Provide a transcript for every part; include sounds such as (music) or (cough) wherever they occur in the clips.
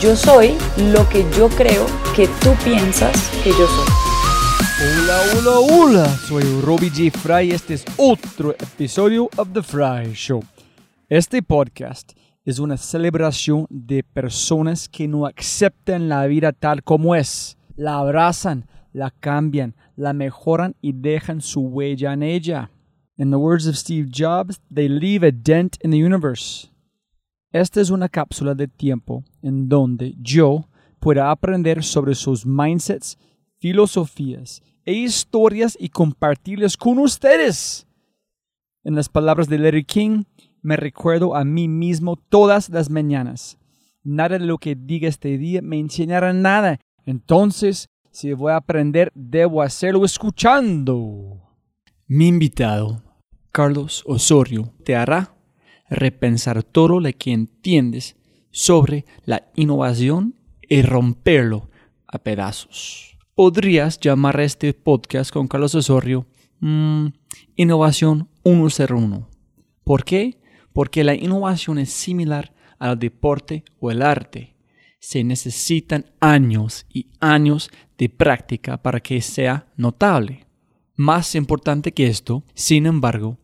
Yo soy lo que yo creo que tú piensas que yo soy. Hola, hola, hola. Soy Robbie G. Fry este es otro episodio of The Fry Show. Este podcast es una celebración de personas que no aceptan la vida tal como es. La abrazan, la cambian, la mejoran y dejan su huella en ella. In the words of Steve Jobs, they leave a dent in the universe. Esta es una cápsula de tiempo en donde yo pueda aprender sobre sus mindsets, filosofías e historias y compartirlas con ustedes. En las palabras de Larry King, me recuerdo a mí mismo todas las mañanas. Nada de lo que diga este día me enseñará nada. Entonces, si voy a aprender, debo hacerlo escuchando. Mi invitado, Carlos Osorio, te hará repensar todo lo que entiendes sobre la innovación y romperlo a pedazos. Podrías llamar a este podcast con Carlos Osorio mm, Innovación 101. ¿Por qué? Porque la innovación es similar al deporte o el arte. Se necesitan años y años de práctica para que sea notable. Más importante que esto, sin embargo,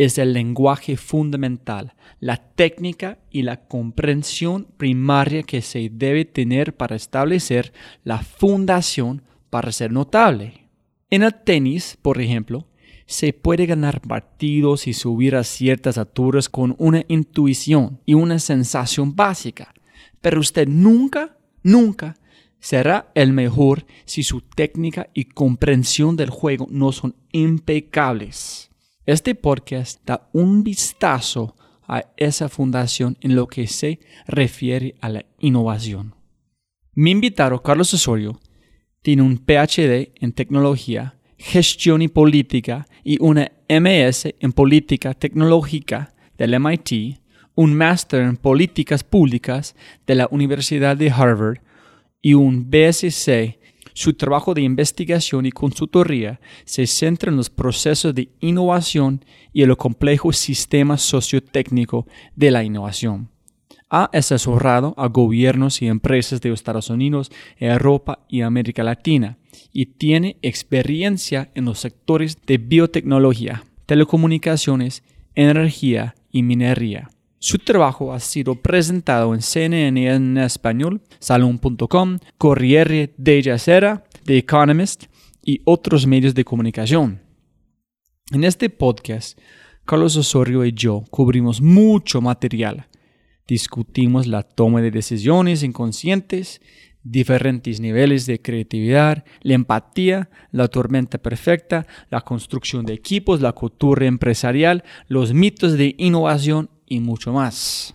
es el lenguaje fundamental, la técnica y la comprensión primaria que se debe tener para establecer la fundación para ser notable. En el tenis, por ejemplo, se puede ganar partidos y subir a ciertas alturas con una intuición y una sensación básica, pero usted nunca, nunca será el mejor si su técnica y comprensión del juego no son impecables. Este podcast da un vistazo a esa fundación en lo que se refiere a la innovación. Mi invitado, Carlos Osorio, tiene un PhD en tecnología, gestión y política y una MS en política tecnológica del MIT, un máster en políticas públicas de la Universidad de Harvard y un BSc. Su trabajo de investigación y consultoría se centra en los procesos de innovación y el complejo sistema sociotécnico de la innovación. Ha asesorado a gobiernos y empresas de Estados Unidos, Europa y América Latina y tiene experiencia en los sectores de biotecnología, telecomunicaciones energía y minería. Su trabajo ha sido presentado en CNN en español, Salon.com, Corriere della Sera, The Economist y otros medios de comunicación. En este podcast, Carlos Osorio y yo cubrimos mucho material. Discutimos la toma de decisiones inconscientes, diferentes niveles de creatividad, la empatía, la tormenta perfecta, la construcción de equipos, la cultura empresarial, los mitos de innovación y mucho más.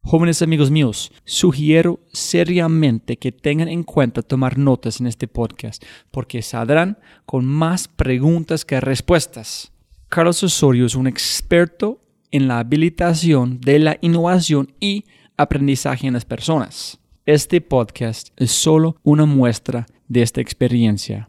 Jóvenes amigos míos, sugiero seriamente que tengan en cuenta tomar notas en este podcast porque saldrán con más preguntas que respuestas. Carlos Osorio es un experto en la habilitación de la innovación y aprendizaje en las personas. Este podcast es solo una muestra de esta experiencia.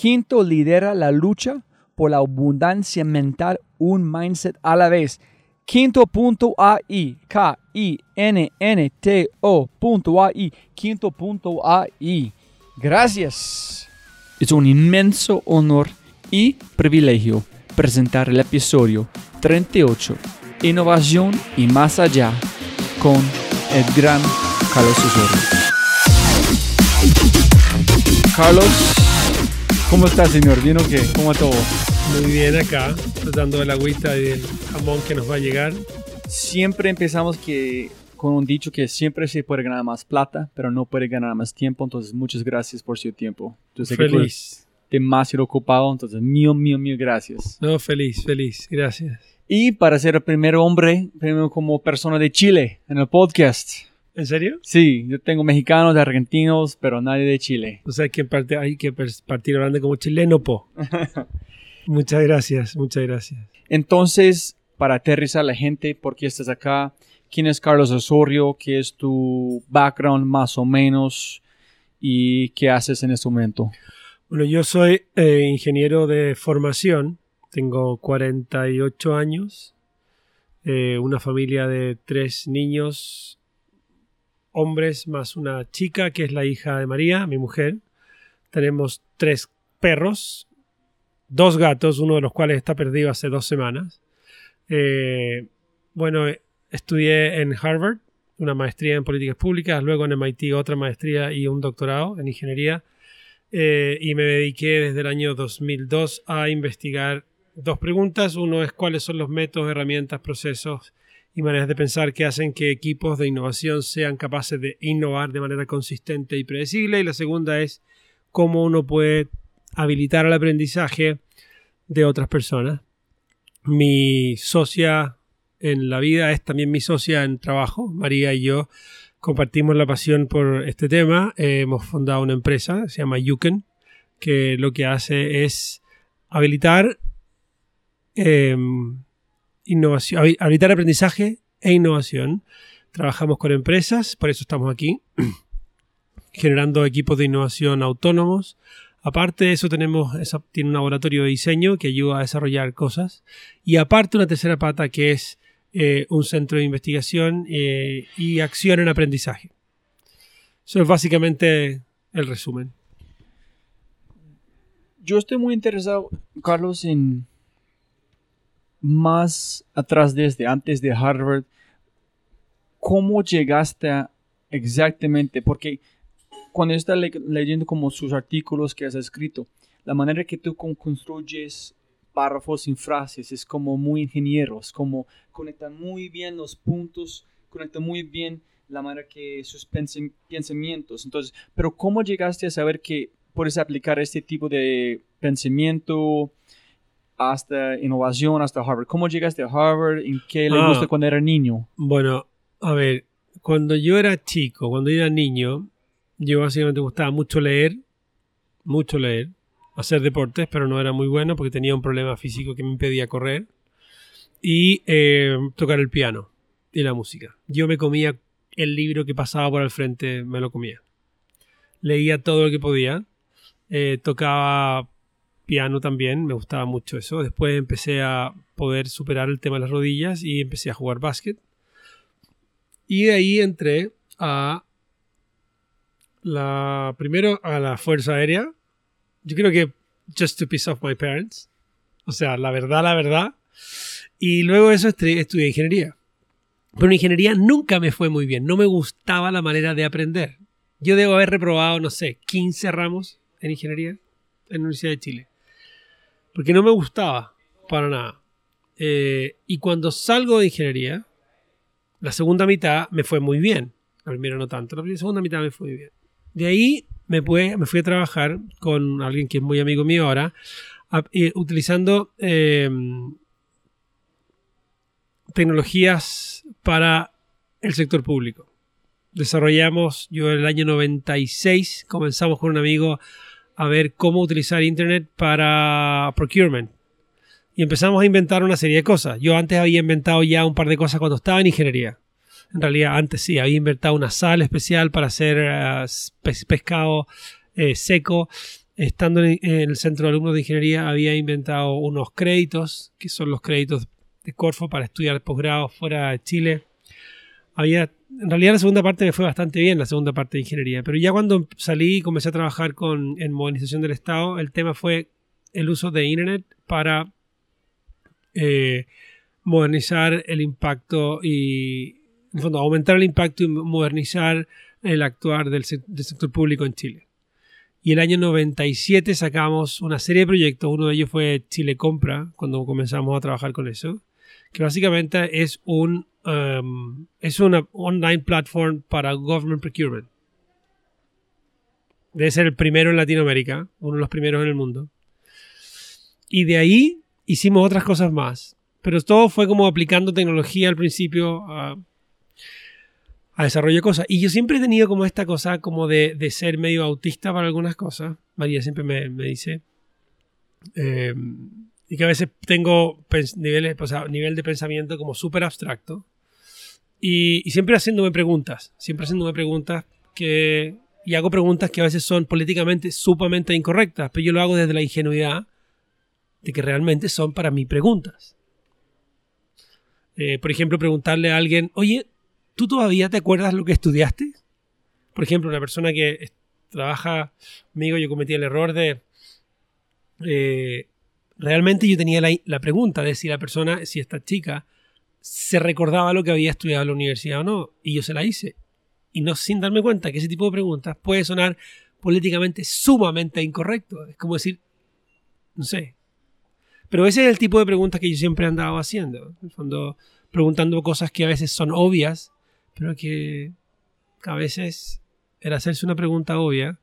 Quinto lidera la lucha por la abundancia mental, un mindset a la vez. Quinto.ai, K-I-N-N-T-O.ai, quinto.ai. Gracias. Es un inmenso honor y privilegio presentar el episodio 38, Innovación y más allá, con el gran Carlos Osorio. Carlos, ¿cómo está, señor? ¿Bien o qué? ¿Cómo todo? Muy bien acá, tratando de la agüita y del jamón que nos va a llegar. Siempre empezamos que con un dicho que siempre se puede ganar más plata, pero no puede ganar más tiempo. Entonces, muchas gracias por su tiempo. Yo sé que feliz. eres demasiado ocupado, entonces, mío, mío, mío, gracias. No, feliz, feliz. Gracias. Y para ser el primer hombre, primero como persona de Chile en el podcast. ¿En serio? Sí, yo tengo mexicanos, argentinos, pero nadie de Chile. O sea, hay que, parte, hay que partir hablando como chileno, po. (laughs) muchas gracias, muchas gracias. Entonces, para aterrizar a la gente, ¿por qué estás acá? ¿Quién es Carlos Osorio? ¿Qué es tu background más o menos? ¿Y qué haces en este momento? Bueno, yo soy eh, ingeniero de formación, tengo 48 años, eh, una familia de tres niños, hombres más una chica que es la hija de María, mi mujer. Tenemos tres perros, dos gatos, uno de los cuales está perdido hace dos semanas. Eh, bueno, estudié en Harvard, una maestría en políticas públicas, luego en MIT otra maestría y un doctorado en ingeniería. Eh, y me dediqué desde el año 2002 a investigar dos preguntas. Uno es cuáles son los métodos, herramientas, procesos y maneras de pensar que hacen que equipos de innovación sean capaces de innovar de manera consistente y predecible. Y la segunda es cómo uno puede habilitar el aprendizaje de otras personas. Mi socia en la vida es también mi socia en trabajo. María y yo compartimos la pasión por este tema. Hemos fundado una empresa, se llama Yuken, que lo que hace es habilitar eh, innovación, habi- habilitar aprendizaje e innovación. Trabajamos con empresas, por eso estamos aquí, (clears throat) generando equipos de innovación autónomos. Aparte de eso, tenemos tiene un laboratorio de diseño que ayuda a desarrollar cosas. Y aparte, una tercera pata que es eh, un centro de investigación eh, y acción en aprendizaje. Eso es básicamente el resumen. Yo estoy muy interesado, Carlos, en más atrás desde antes de Harvard. ¿Cómo llegaste exactamente? Porque cuando estás le- leyendo como sus artículos que has escrito, la manera que tú con- construyes párrafos sin frases es como muy ingeniero, es como conectan muy bien los puntos conecta muy bien la manera que sus pensam- pensamientos. Entonces, pero ¿cómo llegaste a saber que puedes aplicar este tipo de pensamiento hasta innovación, hasta Harvard? ¿Cómo llegaste a Harvard? ¿En qué le Ah. gusta cuando era niño? Bueno, a ver, cuando yo era chico, cuando era niño, yo básicamente me gustaba mucho leer, mucho leer, hacer deportes, pero no era muy bueno porque tenía un problema físico que me impedía correr, y eh, tocar el piano y la música. Yo me comía el libro que pasaba por el frente, me lo comía. Leía todo lo que podía, eh, tocaba piano también, me gustaba mucho eso. Después empecé a poder superar el tema de las rodillas y empecé a jugar básquet. Y de ahí entré a la primero a la Fuerza Aérea. Yo creo que just to piss off my parents. O sea, la verdad, la verdad. Y luego eso estu- estudié ingeniería. Pero en ingeniería nunca me fue muy bien. No me gustaba la manera de aprender. Yo debo haber reprobado, no sé, 15 ramos en ingeniería en la Universidad de Chile. Porque no me gustaba para nada. Eh, y cuando salgo de ingeniería, la segunda mitad me fue muy bien. La primera no tanto, la segunda mitad me fue muy bien. De ahí me, fui a trabajar con alguien que es muy amigo mío ahora, eh, utilizando eh, tecnologías para el sector público. Desarrollamos, yo en el año 96 comenzamos con un amigo a ver cómo utilizar Internet para procurement. Y empezamos a inventar una serie de cosas. Yo antes había inventado ya un par de cosas cuando estaba en ingeniería. En realidad, antes sí, había inventado una sal especial para hacer eh, pe- pescado eh, seco. Estando en, en el centro de alumnos de ingeniería, había inventado unos créditos, que son los créditos de Corfo para estudiar posgrado fuera de Chile. Había, en realidad, la segunda parte me fue bastante bien, la segunda parte de ingeniería. Pero ya cuando salí y comencé a trabajar con, en modernización del Estado, el tema fue el uso de Internet para eh, modernizar el impacto y, en fondo, aumentar el impacto y modernizar el actuar del, del sector público en Chile. Y el año 97 sacamos una serie de proyectos, uno de ellos fue Chile Compra, cuando comenzamos a trabajar con eso, que básicamente es un um, es una online platform para government procurement. Debe ser el primero en Latinoamérica, uno de los primeros en el mundo. Y de ahí hicimos otras cosas más. Pero todo fue como aplicando tecnología al principio a, a desarrollo de cosas. Y yo siempre he tenido como esta cosa como de, de ser medio autista para algunas cosas. María siempre me, me dice. Eh, y que a veces tengo niveles, o sea, nivel de pensamiento como súper abstracto. Y, y siempre haciéndome preguntas. Siempre haciéndome preguntas que... Y hago preguntas que a veces son políticamente sumamente incorrectas. Pero yo lo hago desde la ingenuidad de que realmente son para mí preguntas. Eh, por ejemplo, preguntarle a alguien, oye, ¿tú todavía te acuerdas lo que estudiaste? Por ejemplo, una persona que trabaja conmigo, yo cometí el error de... eh, realmente yo tenía la, pregunta de si la persona, si esta chica, se recordaba lo que había estudiado en la universidad o no. Y yo se la hice. Y no sin darme cuenta que ese tipo de preguntas puede sonar políticamente sumamente incorrecto. Es como decir, no sé, pero ese es el tipo de preguntas que yo siempre he andado haciendo. En preguntando cosas que a veces son obvias, pero que a veces el hacerse una pregunta obvia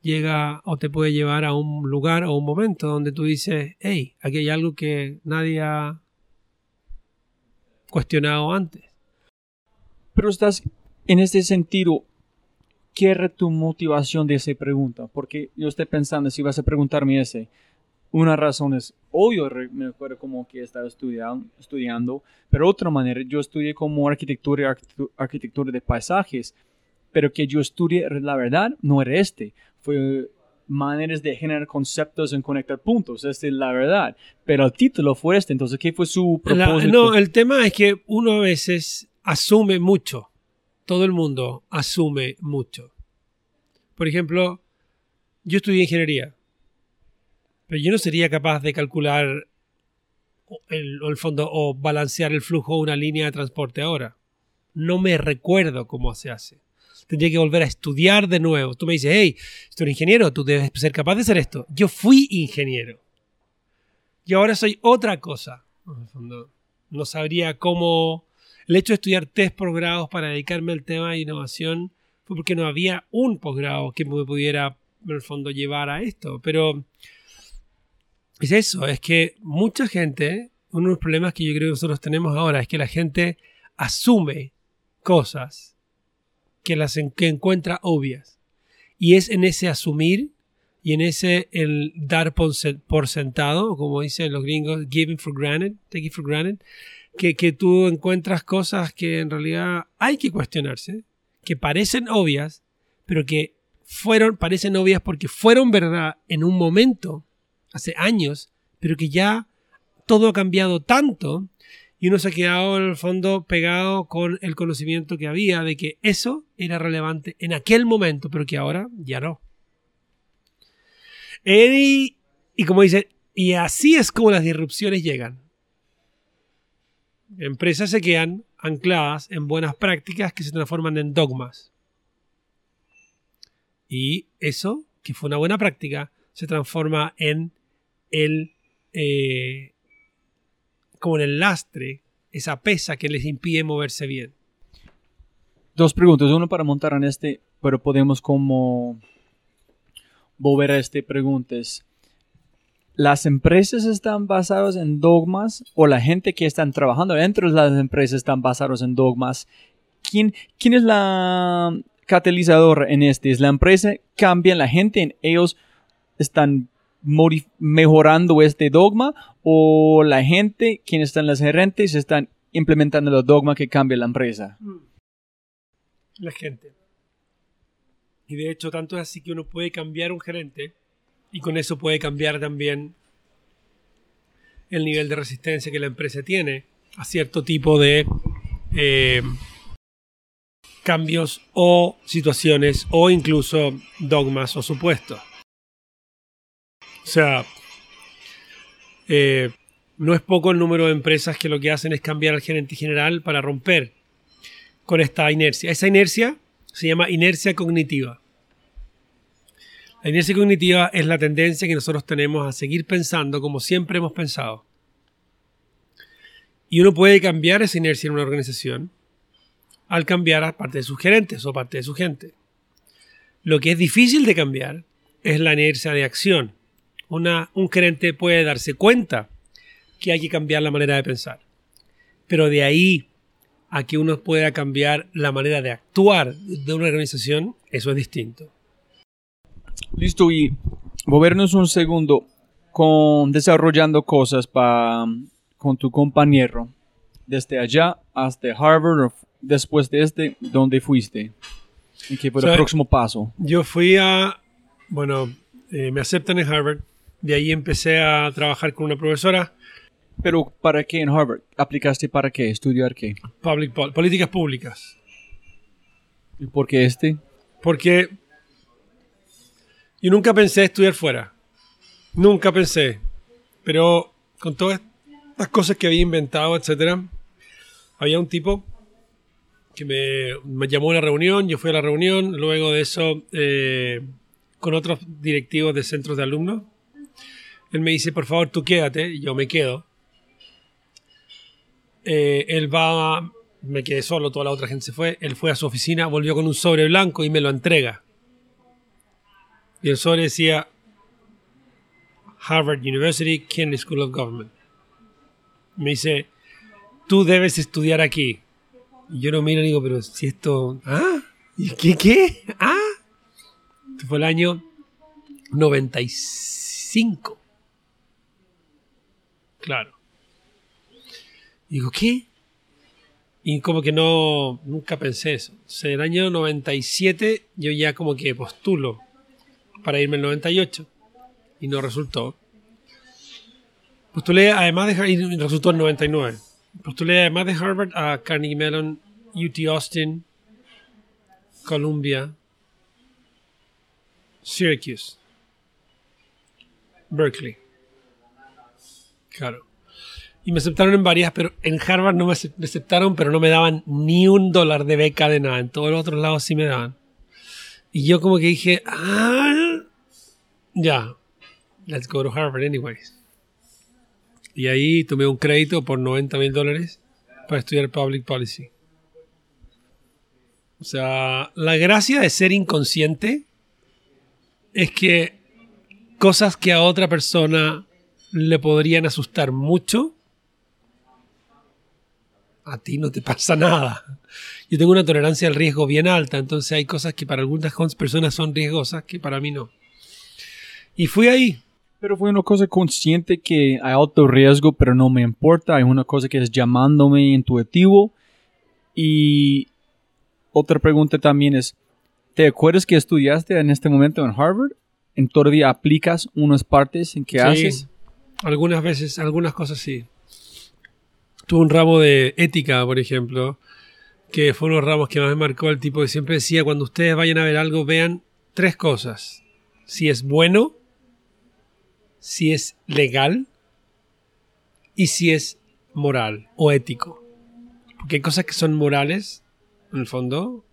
llega o te puede llevar a un lugar o un momento donde tú dices, hey, aquí hay algo que nadie ha cuestionado antes. Pero estás en este sentido, ¿qué tu motivación de esa pregunta? Porque yo estoy pensando, si vas a preguntarme ese, una razón es, obvio, me acuerdo como que estaba estudiando, estudiando, pero otra manera, yo estudié como arquitectura arquitectura de paisajes, pero que yo estudié, la verdad, no era este, fue maneras de generar conceptos en conectar puntos, esta es la verdad, pero el título fue este, entonces, ¿qué fue su La- propósito? no, el tema es que uno a veces asume mucho. Todo el mundo asume mucho. Por ejemplo, yo estudié ingeniería, pero yo no sería capaz de calcular el, el fondo o balancear el flujo de una línea de transporte ahora. No me recuerdo cómo se hace. Tendría que volver a estudiar de nuevo. Tú me dices, hey, tú eres ingeniero, tú debes ser capaz de hacer esto. Yo fui ingeniero. Y ahora soy otra cosa. No sabría cómo... El hecho de estudiar tres posgrados para dedicarme al tema de innovación fue porque no había un posgrado que me pudiera, en el fondo, llevar a esto. Pero es eso, es que mucha gente, uno de los problemas que yo creo que nosotros tenemos ahora es que la gente asume cosas que las que encuentra obvias. Y es en ese asumir y en ese el dar por sentado, como dicen los gringos, giving for granted, take it for granted, que, que tú encuentras cosas que en realidad hay que cuestionarse, que parecen obvias, pero que fueron, parecen obvias porque fueron verdad en un momento, hace años, pero que ya todo ha cambiado tanto y uno se ha quedado en el fondo pegado con el conocimiento que había de que eso era relevante en aquel momento, pero que ahora ya no. Y, y como dice, y así es como las disrupciones llegan. Empresas se quedan ancladas en buenas prácticas que se transforman en dogmas. Y eso, que fue una buena práctica, se transforma en el eh, como en el lastre, esa pesa que les impide moverse bien. Dos preguntas, uno para montar en este, pero podemos como volver a este preguntas. ¿Las empresas están basadas en dogmas o la gente que están trabajando dentro de las empresas están basados en dogmas? ¿Quién, quién es la catalizador en este? ¿Es la empresa? ¿Cambian la gente? En ellos están mejorando este dogma o la gente, quienes están las gerentes, están implementando los dogmas que cambia la empresa? Mm. La gente. Y de hecho, tanto es así que uno puede cambiar un gerente y con eso puede cambiar también el nivel de resistencia que la empresa tiene a cierto tipo de eh, cambios o situaciones o incluso dogmas o supuestos. O sea, eh, no es poco el número de empresas que lo que hacen es cambiar al gerente general para romper con esta inercia. Esa inercia se llama inercia cognitiva. La inercia cognitiva es la tendencia que nosotros tenemos a seguir pensando como siempre hemos pensado. Y uno puede cambiar esa inercia en una organización al cambiar a parte de sus gerentes o parte de su gente. Lo que es difícil de cambiar es la inercia de acción un gerente puede darse cuenta que hay que cambiar la manera de pensar. Pero de ahí a que uno pueda cambiar la manera de actuar de una organización, eso es distinto. Listo, y volvernos un segundo con desarrollando cosas para con tu compañero desde allá hasta Harvard después de este, ¿dónde fuiste? ¿Y qué fue el próximo paso? Yo fui a, bueno, eh, me aceptan en Harvard de ahí empecé a trabajar con una profesora. ¿Pero para qué en Harvard? ¿Aplicaste para qué? ¿Estudiar qué? Public, políticas públicas. ¿Y por qué este? Porque yo nunca pensé estudiar fuera. Nunca pensé. Pero con todas las cosas que había inventado, etcétera, había un tipo que me, llamó a una reunión, yo fui a la reunión, luego de eso eh, con otros directivos de centros de alumnos él me dice, por favor, tú quédate, yo me quedo. Eh, él va, me quedé solo, toda la otra gente se fue. Él fue a su oficina, volvió con un sobre blanco y me lo entrega. Y el sobre decía Harvard University, Kennedy School of Government. Me dice, tú debes estudiar aquí. Y yo no miro y digo, pero si esto... ¿Ah? ¿Y qué? ¿Qué? ¿Ah? Este fue el año 95. Claro. digo, ¿qué? Y como que no, nunca pensé eso. en el año 97 yo ya como que postulo para irme el 98 y no resultó. Postulé además de y resultó el 99. Postulé además de Harvard a Carnegie Mellon, UT Austin, Columbia, Syracuse, Berkeley. Claro. Y me aceptaron en varias, pero en Harvard no me aceptaron, pero no me daban ni un dólar de beca de nada. En todos los otros lados sí me daban. Y yo como que dije, ah, ya, let's go to Harvard anyways. Y ahí tomé un crédito por 90 mil dólares para estudiar Public Policy. O sea, la gracia de ser inconsciente es que cosas que a otra persona le podrían asustar mucho, a ti no te pasa nada. Yo tengo una tolerancia al riesgo bien alta, entonces hay cosas que para algunas personas son riesgosas que para mí no. Y fui ahí. Pero fue una cosa consciente que hay alto riesgo, pero no me importa. Hay una cosa que es llamándome intuitivo. Y otra pregunta también es, ¿te acuerdas que estudiaste en este momento en Harvard? ¿En todavía aplicas unas partes en que Sí. haces? Algunas veces, algunas cosas sí. Tuve un ramo de ética, por ejemplo, que fue uno de los ramos que más me marcó el tipo que siempre decía, cuando ustedes vayan a ver algo, vean tres cosas. Si es bueno, si es legal y si es moral o ético. Porque hay cosas que son morales, en el fondo,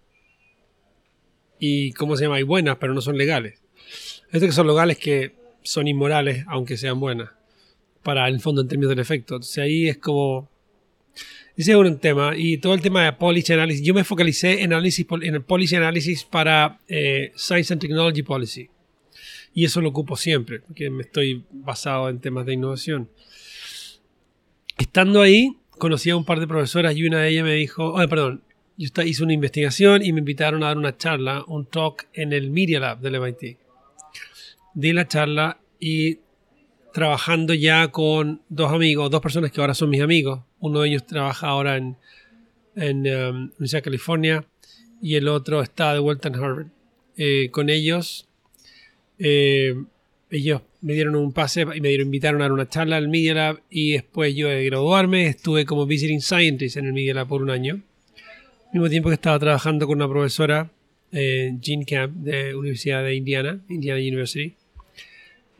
y ¿cómo se llama? Hay buenas, pero no son legales. Otras que son legales que son inmorales, aunque sean buenas, para el fondo en términos del efecto. Entonces ahí es como... Ese es un tema. Y todo el tema de policy analysis. Yo me focalicé en, análisis, en el policy analysis para eh, Science and Technology Policy. Y eso lo ocupo siempre, porque me estoy basado en temas de innovación. Estando ahí, conocí a un par de profesoras y una de ellas me dijo, oh, perdón, yo hice una investigación y me invitaron a dar una charla, un talk en el Media Lab del MIT. Di la charla y trabajando ya con dos amigos, dos personas que ahora son mis amigos. Uno de ellos trabaja ahora en, en um, Universidad de California y el otro está de vuelta en Harvard. Eh, con ellos, eh, ellos me dieron un pase y me dieron, invitaron a una charla al Media Lab y después yo de graduarme estuve como visiting scientist en el Media Lab por un año. Al mismo tiempo que estaba trabajando con una profesora, eh, Jean Camp, de Universidad de Indiana, Indiana University.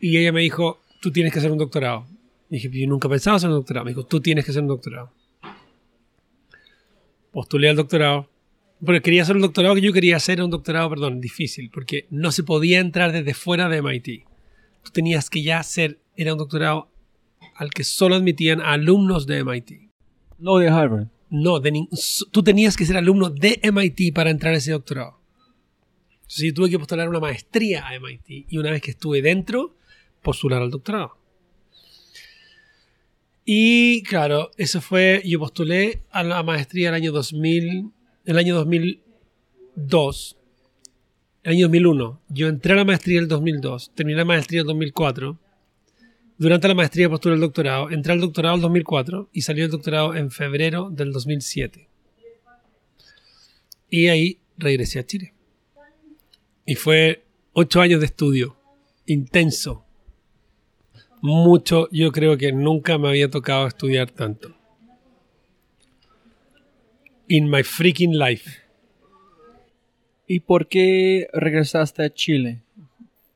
Y ella me dijo, tú tienes que hacer un doctorado. Y dije, yo nunca pensaba hacer un doctorado. Me dijo, tú tienes que hacer un doctorado. Postulé al doctorado. Pero quería hacer un doctorado que yo quería hacer, un doctorado, perdón, difícil, porque no se podía entrar desde fuera de MIT. Tú tenías que ya hacer, era un doctorado al que solo admitían a alumnos de MIT. No de Harvard. No, de tú tenías que ser alumno de MIT para entrar a ese doctorado. Entonces yo tuve que postular una maestría a MIT y una vez que estuve dentro, postular al doctorado. Y claro, eso fue, yo postulé a la maestría el año 2000, el año 2002, el año 2001. Yo entré a la maestría el 2002, terminé la maestría el 2004. Durante la maestría postulé al doctorado, entré al doctorado el 2004 y salió el doctorado en febrero del 2007. Y ahí regresé a Chile. Y fue ocho años de estudio, intenso. Mucho, yo creo que nunca me había tocado estudiar tanto. In my freaking life. ¿Y por qué regresaste a Chile?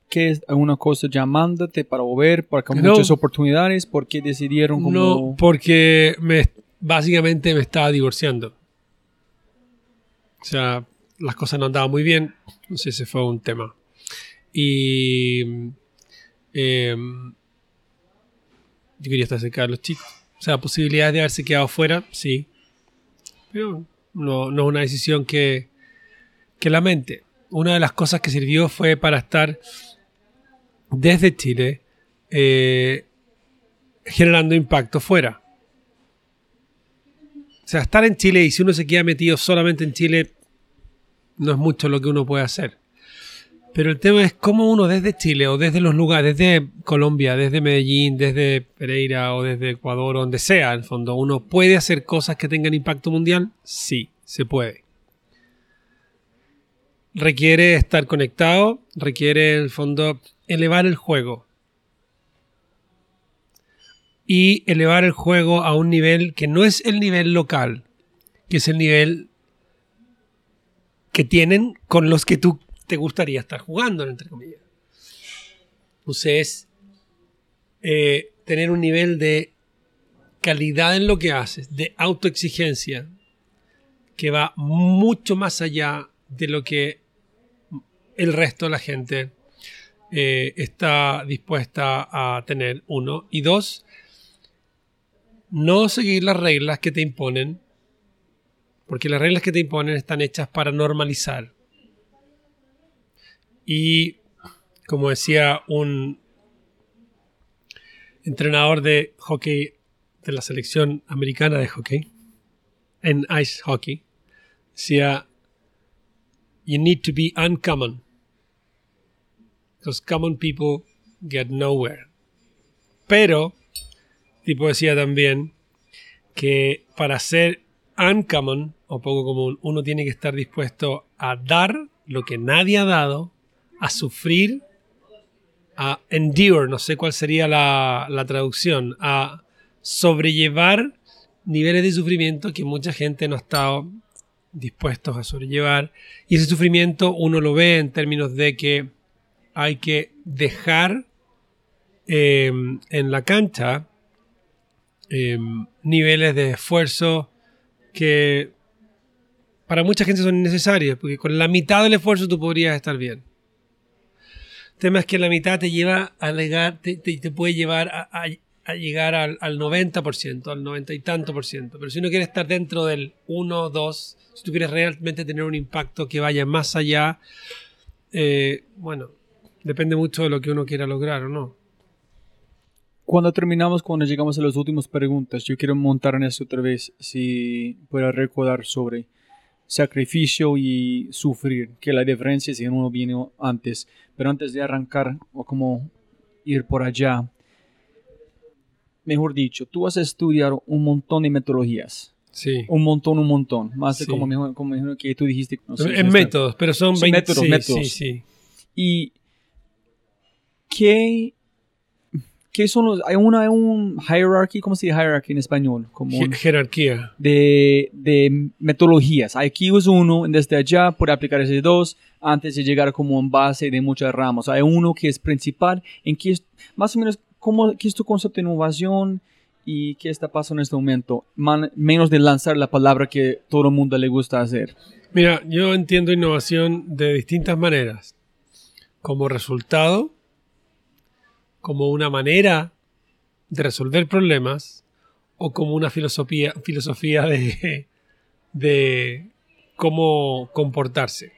¿Qué es alguna cosa llamándote para volver? Hay No. muchas oportunidades. ¿Por qué decidieron como... No, porque me, básicamente me estaba divorciando. O sea, las cosas no andaban muy bien. Entonces ese fue un tema. Y em, yo quería estar cerca de los chicos. O sea, posibilidades de haberse quedado fuera, sí. Pero no, no es una decisión que, que lamente. Una de las cosas que sirvió fue para estar desde Chile eh, generando impacto fuera. O sea, estar en Chile y si uno se queda metido solamente en Chile, no es mucho lo que uno puede hacer. Pero el tema es cómo uno desde Chile o desde los lugares, desde Colombia, desde Medellín, desde Pereira o desde Ecuador, donde sea, el fondo, uno puede hacer cosas que tengan impacto mundial. Sí, se puede. Requiere estar conectado, requiere, en el fondo, elevar el juego y elevar el juego a un nivel que no es el nivel local, que es el nivel que tienen con los que tú te gustaría estar jugando, entre comillas. Entonces, eh, tener un nivel de calidad en lo que haces, de autoexigencia, que va mucho más allá de lo que el resto de la gente eh, está dispuesta a tener, uno. Y dos, no seguir las reglas que te imponen Porque las reglas que te imponen están hechas para normalizar. Y como decía un entrenador de hockey de la selección americana de hockey, en ice hockey, decía, you need to be uncommon. Because common people get nowhere. Pero, tipo decía también que para ser uncommon o poco común, uno tiene que estar dispuesto a dar lo que nadie ha dado, a sufrir, a endure, no sé cuál sería la, traducción, a sobrellevar niveles de sufrimiento que mucha gente no ha estado dispuestos a sobrellevar. Y ese sufrimiento uno lo ve en términos de que hay que dejar eh, en la cancha eh, niveles de esfuerzo que para mucha gente son innecesarios, porque con la mitad del esfuerzo tú podrías estar bien. El tema es que la mitad te lleva a llegar, te, te, puede llevar a, a, a llegar al, al, 90%, al 90 y tanto por ciento. Pero si uno quiere estar dentro del 1, 2, si tú quieres realmente tener un impacto que vaya más allá, eh, bueno, depende mucho de lo que uno quiera lograr o no. Cuando terminamos, cuando llegamos a las últimas preguntas, yo quiero montar en esto otra vez, si pueda recordar sobre sacrificio y sufrir, que la diferencia si uno viene antes. Pero antes de arrancar, o como ir por allá, mejor dicho, tú vas a estudiar un montón de metodologías. Sí. Un montón, un montón. Más de como, mejor, como mejor que tú dijiste. No sé, en métodos, pero son, son 20, métodos, sí, métodos. Sí, sí. Y ¿qué, qué son los...? Hay una hay un hierarchy, ¿cómo se dice hierarchy en español? Como un, jerarquía. De, de metodologías. Aquí es uno, desde allá puede aplicar ese dos, antes de llegar como en base de muchas ramas. Hay uno que es principal, en que es, más o menos, ¿cómo, ¿qué es tu concepto de innovación? ¿Y qué está pasando en este momento? Man, menos de lanzar la palabra que todo el mundo le gusta hacer. Mira, yo entiendo innovación de distintas maneras. Como resultado, como una manera de resolver problemas o como una filosofía, filosofía de, de cómo comportarse.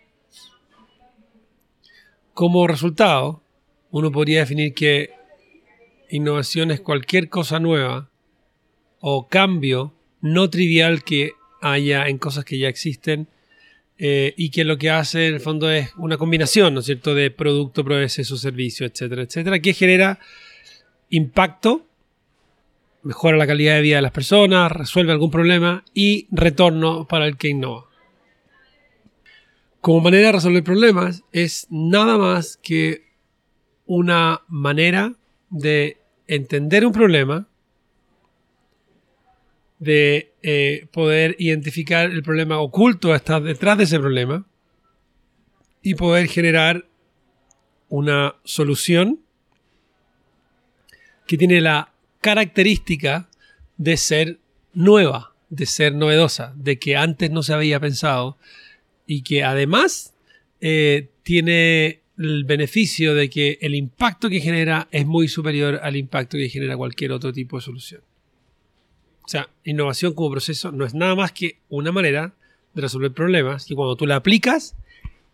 Como resultado, uno podría definir que innovación es cualquier cosa nueva o cambio no trivial que haya en cosas que ya existen eh, y que lo que hace en el fondo es una combinación, ¿no es cierto?, de producto, proceso, servicio, etcétera, etcétera, que genera impacto, mejora la calidad de vida de las personas, resuelve algún problema y retorno para el que innova. Como manera de resolver problemas es nada más que una manera de entender un problema, de eh, poder identificar el problema oculto está detrás de ese problema y poder generar una solución que tiene la característica de ser nueva, de ser novedosa, de que antes no se había pensado y que además eh, tiene el beneficio de que el impacto que genera es muy superior al impacto que genera cualquier otro tipo de solución. O sea, innovación como proceso no es nada más que una manera de resolver problemas y cuando tú la aplicas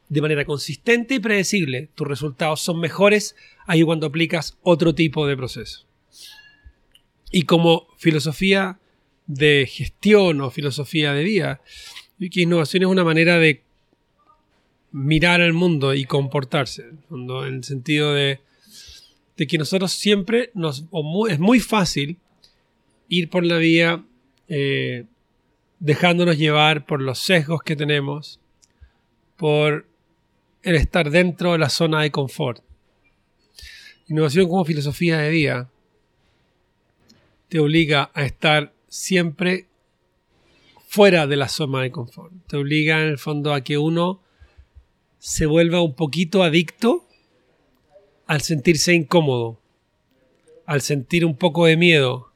de manera consistente y predecible, tus resultados son mejores ahí cuando aplicas otro tipo de proceso. Y como filosofía de gestión o filosofía de vida, que innovación es una manera de mirar al mundo y comportarse, en el sentido de, que nosotros siempre nos, es muy fácil ir por la vía eh, dejándonos llevar por los sesgos que tenemos, por el estar dentro de la zona de confort. Innovación como filosofía de vida te obliga a estar siempre fuera de la zona de confort. Te obliga en el fondo a que uno se vuelva un poquito adicto al sentirse incómodo, al sentir un poco de miedo,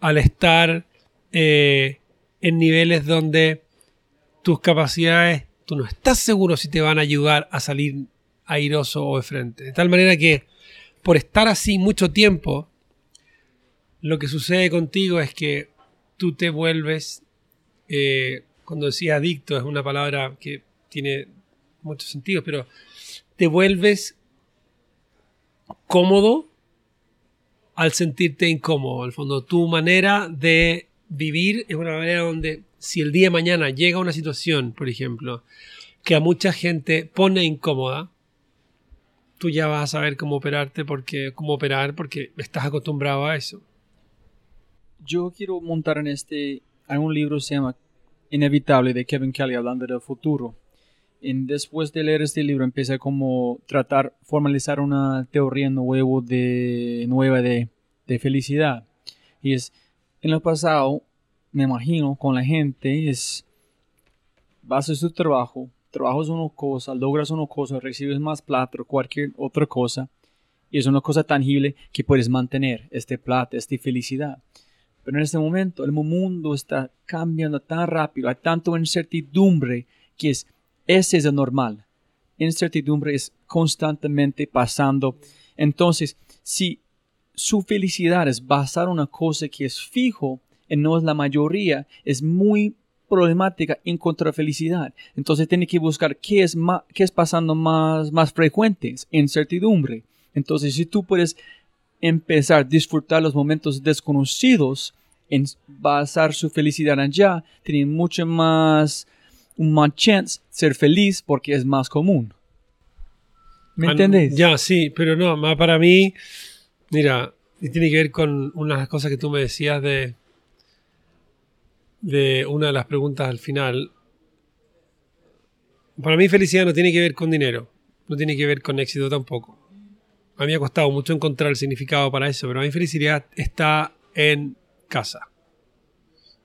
al estar eh, en niveles donde tus capacidades, tú no estás seguro si te van a ayudar a salir airoso o de frente. De tal manera que por estar así mucho tiempo, lo que sucede contigo es que tú te vuelves, eh, cuando decía adicto es una palabra que tiene muchos sentidos, pero te vuelves cómodo al sentirte incómodo. Al fondo, tu manera de vivir es una manera donde si el día de mañana llega una situación, por ejemplo, que a mucha gente pone incómoda, tú ya vas a saber cómo operarte porque cómo operar porque estás acostumbrado a eso. Yo quiero montar en este hay un libro que se llama Inevitable de Kevin Kelly hablando del futuro. Y después de leer este libro empecé como tratar formalizar una teoría nuevo de nueva de, de felicidad. Y es en el pasado me imagino con la gente es vas a su trabajo, trabajas una cosa, logras una cosa, recibes más plata o cualquier otra cosa, y es una cosa tangible que puedes mantener, este plata, esta felicidad. Pero en este momento el mundo está cambiando tan rápido, hay tanto incertidumbre que es, ese es el normal. Incertidumbre es constantemente pasando. Entonces, si su felicidad es basar una cosa que es fijo, y no es la mayoría, es muy problemática encontrar felicidad. Entonces tiene que buscar qué es, más, qué es pasando más, más frecuente, incertidumbre. Entonces si tú puedes empezar a disfrutar los momentos desconocidos, en basar su felicidad allá, tienen mucho más, más chance de ser feliz porque es más común. ¿Me entiendes? Ya, sí, pero no, más para mí, mira, y tiene que ver con unas cosas que tú me decías de de una de las preguntas al final. Para mí felicidad no tiene que ver con dinero, no tiene que ver con éxito tampoco. A mí me ha costado mucho encontrar el significado para eso, pero a mí felicidad está en casa.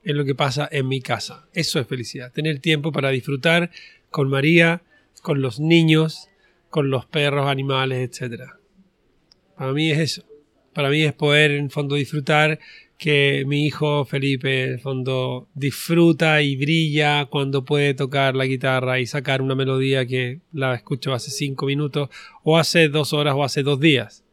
Es lo que pasa en mi casa. Eso es felicidad. Tener tiempo para disfrutar con María, con los niños, con los perros, animales, etc. Para mí es eso. Para mí es poder en fondo disfrutar que mi hijo Felipe, en fondo, disfruta y brilla cuando puede tocar la guitarra y sacar una melodía que la escucho hace cinco minutos, o hace dos horas, o hace dos días.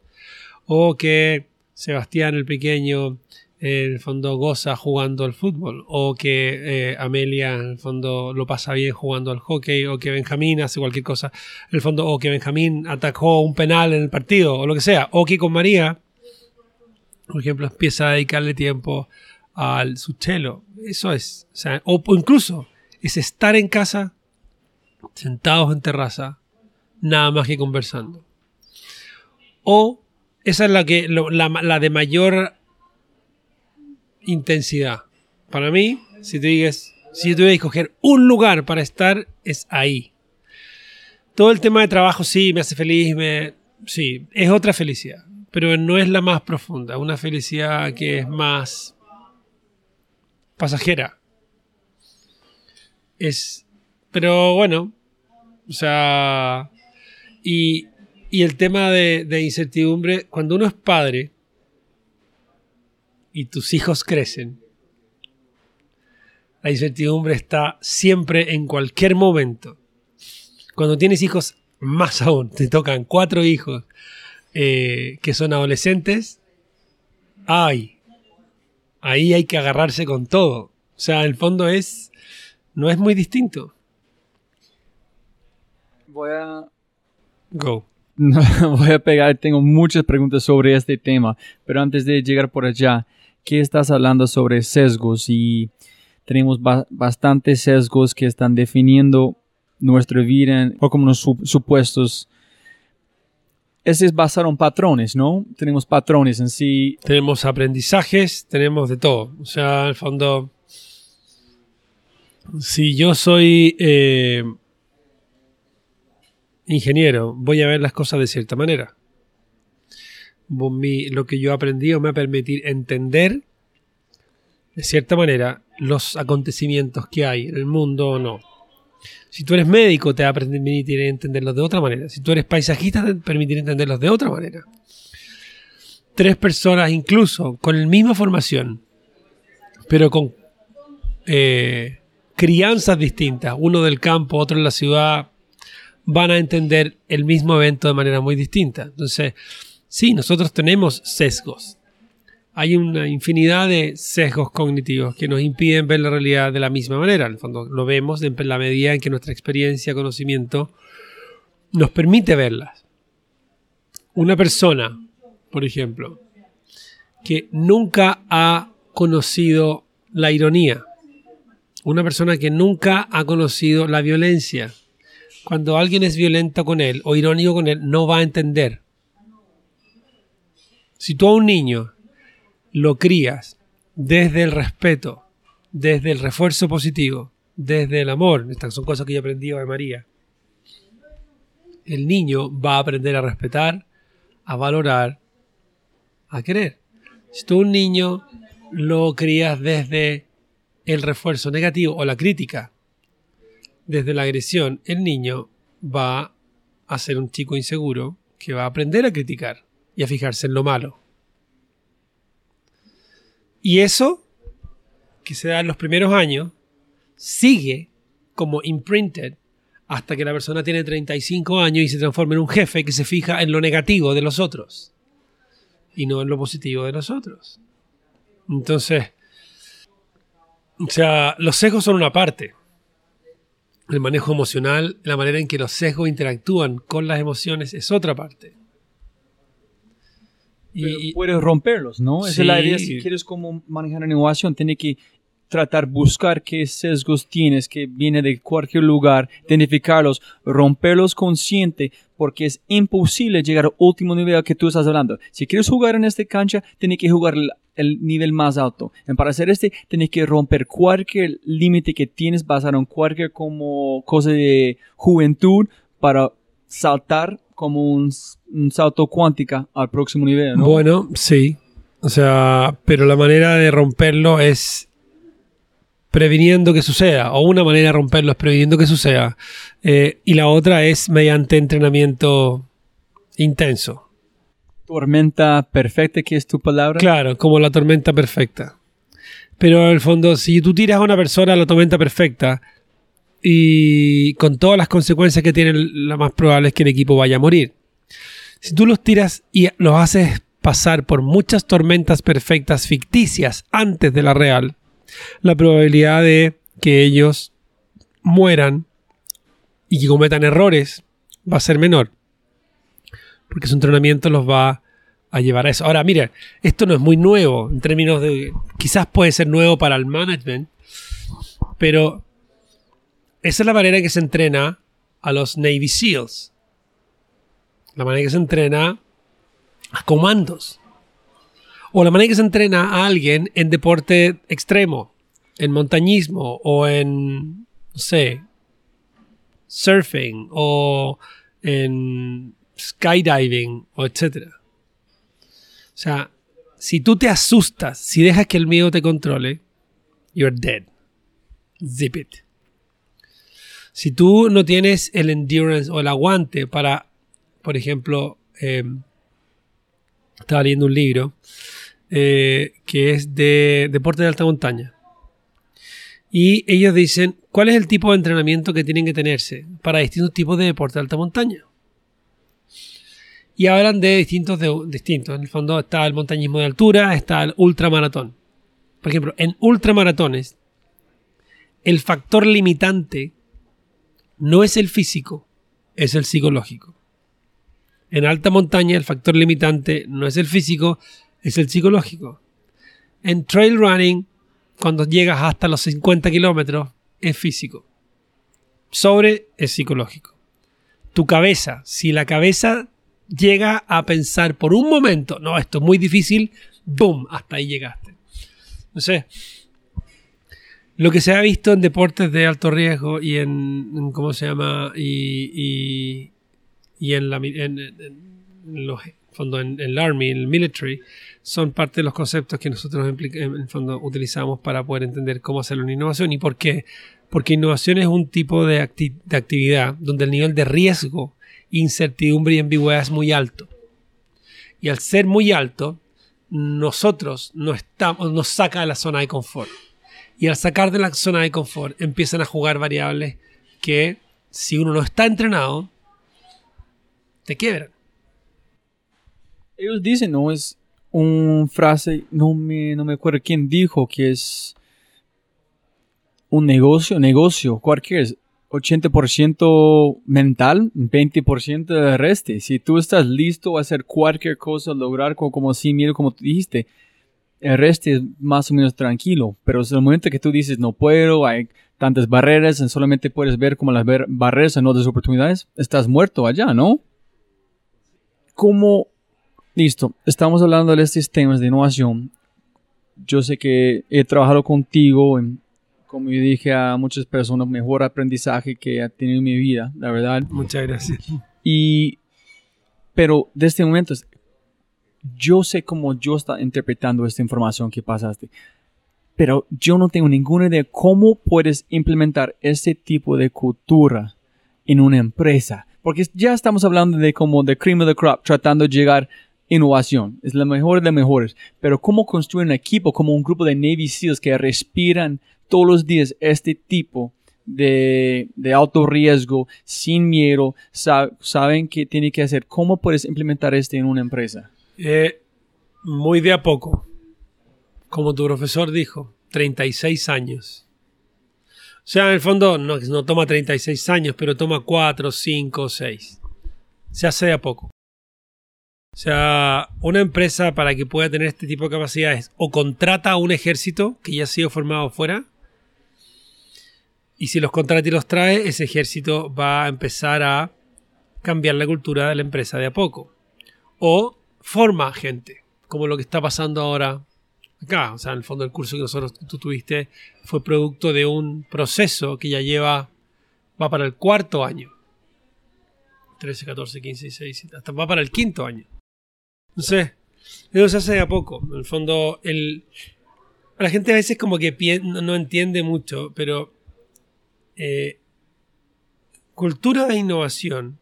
O que Sebastián el pequeño, en el fondo, goza jugando al fútbol. O que eh, Amelia, en el fondo, lo pasa bien jugando al hockey. O que Benjamín hace cualquier cosa. En el fondo, o que Benjamín atacó un penal en el partido, o lo que sea. O que con María por ejemplo, empieza a dedicarle tiempo al su chelo. Eso es. O, incluso es estar en casa, sentados en terraza, nada más que conversando. O esa es la, que, la, de mayor intensidad. Para mí, si tú digas, si yo tuviera que escoger un lugar para estar, es ahí. Todo el tema de trabajo sí me hace feliz, me, sí, es otra felicidad pero no es la más profunda, una felicidad que es más pasajera. Es, pero bueno, o sea, y, y el tema de incertidumbre, cuando uno es padre y tus hijos crecen, la incertidumbre está siempre en cualquier momento. Cuando tienes hijos, más aún, te tocan cuatro hijos eh, que son adolescentes, ay, ahí hay que agarrarse con todo. O sea, el fondo es, no es muy distinto. Voy a... Go. (laughs) voy a pegar, tengo muchas preguntas sobre este tema, pero antes de llegar por allá, ¿qué estás hablando sobre sesgos? Y tenemos bastantes sesgos que están definiendo nuestra vida o como los supuestos ese es basado en patrones, ¿no? Tenemos patrones en sí. Tenemos aprendizajes, tenemos de todo. O sea, al fondo, si yo soy eh, ingeniero, voy a ver las cosas de cierta manera. Lo que yo he aprendido me ha permitido entender de cierta manera los acontecimientos que hay en el mundo o no. Si tú eres médico, te va a permitir entenderlos de otra manera. Si tú eres paisajista, te va a permitir entenderlos de otra manera. Tres personas, incluso con la misma formación, pero con eh, crianzas distintas, uno del campo, otro en la ciudad, van a entender el mismo evento de manera muy distinta. Entonces, sí, nosotros tenemos sesgos. hay una infinidad de sesgos cognitivos que nos impiden ver la realidad de la misma manera. En el fondo lo vemos en la medida en que nuestra experiencia, conocimiento nos permite verlas. Una persona, por ejemplo, que nunca ha conocido la ironía, una persona que nunca ha conocido la violencia, cuando alguien es violento con él o irónico con él, no va a entender. Si tú a un niño lo crías desde el respeto, desde el refuerzo positivo, desde el amor, estas son cosas que yo aprendí de María, el niño va a aprender a respetar, a valorar, a querer. Si tú a un niño lo crías desde el refuerzo negativo o la crítica, desde la agresión, el niño va a ser un chico inseguro que va a aprender a criticar y a fijarse en lo malo. Y eso, que se da en los primeros años, sigue como imprinted hasta que la persona tiene 35 años y se transforma en un jefe que se fija en lo negativo de los otros y no en lo positivo de los otros. Entonces, o sea, los sesgos son una parte. El manejo emocional, la manera en que los sesgos interactúan con las emociones es otra parte. Y, puedes romperlos, ¿no? Esa es la idea. Si quieres como manejar una innovación, tienes que tratar buscar qué sesgos tienes que viene de cualquier lugar, identificarlos, romperlos consciente, porque es imposible llegar al último nivel que tú estás hablando. Si quieres jugar en esta cancha, tienes que jugar el, nivel más alto. Y para hacer este, tienes que romper cualquier límite que tienes basado en cualquier como cosa de juventud para saltar como un, salto cuántica al próximo nivel, ¿no? Bueno, sí. O sea, pero la manera de romperlo es previniendo que suceda, o una manera de romperlo es previniendo que suceda, eh, y la otra es mediante entrenamiento intenso. Tormenta perfecta, que es tu palabra. Claro, como la tormenta perfecta. Pero en el fondo, si tú tiras a una persona a la tormenta perfecta, y con todas las consecuencias que tiene, lo más probable es que el equipo vaya a morir. Si tú los tiras y los haces pasar por muchas tormentas perfectas ficticias antes de la real, la probabilidad de que ellos mueran y que cometan errores va a ser menor. Porque su entrenamiento los va a llevar a eso. Ahora, mire, esto no es muy nuevo en términos de... Quizás puede ser nuevo para el management, pero esa es la manera que se entrena a los Navy SEALs. La manera que se entrena a comandos. O la manera que se entrena a alguien en deporte extremo, en montañismo o en, no sé, surfing o en skydiving o etc. O sea, si tú te asustas, si dejas que el miedo te controle, you're dead. Zip it. Si tú no tienes el endurance o el aguante para, por ejemplo, em, estaba leyendo un libro eh, que es de deporte de alta montaña. Y ellos dicen, ¿cuál es el tipo de entrenamiento que tienen que tenerse para distintos tipos de deporte de alta montaña? Y hablan de distintos, de, distintos. En el fondo está el montañismo de altura, está el ultramaratón. Por ejemplo, en ultramaratones, el factor limitante no es el físico, es el psicológico. En alta montaña el factor limitante no es el físico, es el psicológico. En trail running, cuando llegas hasta los 50 kilómetros, es físico. Sobre es psicológico. Tu cabeza, si la cabeza llega a pensar por un momento, no, esto es muy difícil, ¡boom! Hasta ahí llegaste. No sé, lo que se ha visto en deportes de alto riesgo y en, ¿cómo se llama? Y, y, en, la, en, los fondo, en, el Army, en el military, son parte de los conceptos que nosotros en fondo utilizamos para poder entender cómo hacer una innovación y por qué. Porque innovación es un tipo de, de actividad donde el nivel de riesgo, incertidumbre y ambigüedad es muy alto. Y al ser muy alto, nosotros no estamos, nos saca de la zona de confort. Y al sacar de la zona de confort empiezan a jugar variables que si uno no está entrenado, te quiebran. Ellos dicen, ¿no? Es una frase, no me, no me acuerdo quién dijo que es un negocio, negocio, cualquier, 80% mental, 20% de resto. Si tú estás listo a hacer cualquier cosa, lograr como, como sí, miro como tú dijiste, el resto es más o menos tranquilo. Pero es el momento que tú dices no puedo, hay tantas barreras, y solamente puedes ver como las bar- barreras en otras oportunidades, estás muerto allá, ¿no? Como, listo, estamos hablando de estos temas de innovación. Yo sé que he trabajado contigo en como yo dije a muchas personas, mejor aprendizaje que he tenido en mi vida, la verdad. Muchas gracias. Y, pero de este momento, yo sé cómo yo está interpretando esta información que pasaste, pero yo no tengo ninguna idea cómo puedes implementar este tipo de cultura en una empresa, porque ya estamos hablando de como de cream of the crop, tratando de llegar innovación, es la mejor de mejores, pero cómo construir un equipo como un grupo de Navy SEALs que respiran todos los días este tipo de, de alto riesgo, sin miedo, sa- saben qué tiene que hacer. ¿Cómo puedes implementar esto en una empresa? Eh, muy de a poco. Como tu profesor dijo, 36 años. O sea, en el fondo no, no toma 36 años, pero toma 4, 5, 6. Se hace de a poco. O sea, una empresa para que pueda tener este tipo de capacidades o contrata a un ejército que ya ha sido formado fuera. Y si los contrata y los trae, ese ejército va a empezar a cambiar la cultura de la empresa de a poco o forma gente, como lo que está pasando ahora acá. O sea, en el fondo el curso que nosotros tú tuviste fue producto de un proceso que ya lleva, va para el cuarto año. 13, 14, 15, 16, hasta va para el quinto año. No sé, eso se hace de a poco. En el fondo, el, la gente a veces como que no entiende mucho, pero eh, cultura de innovación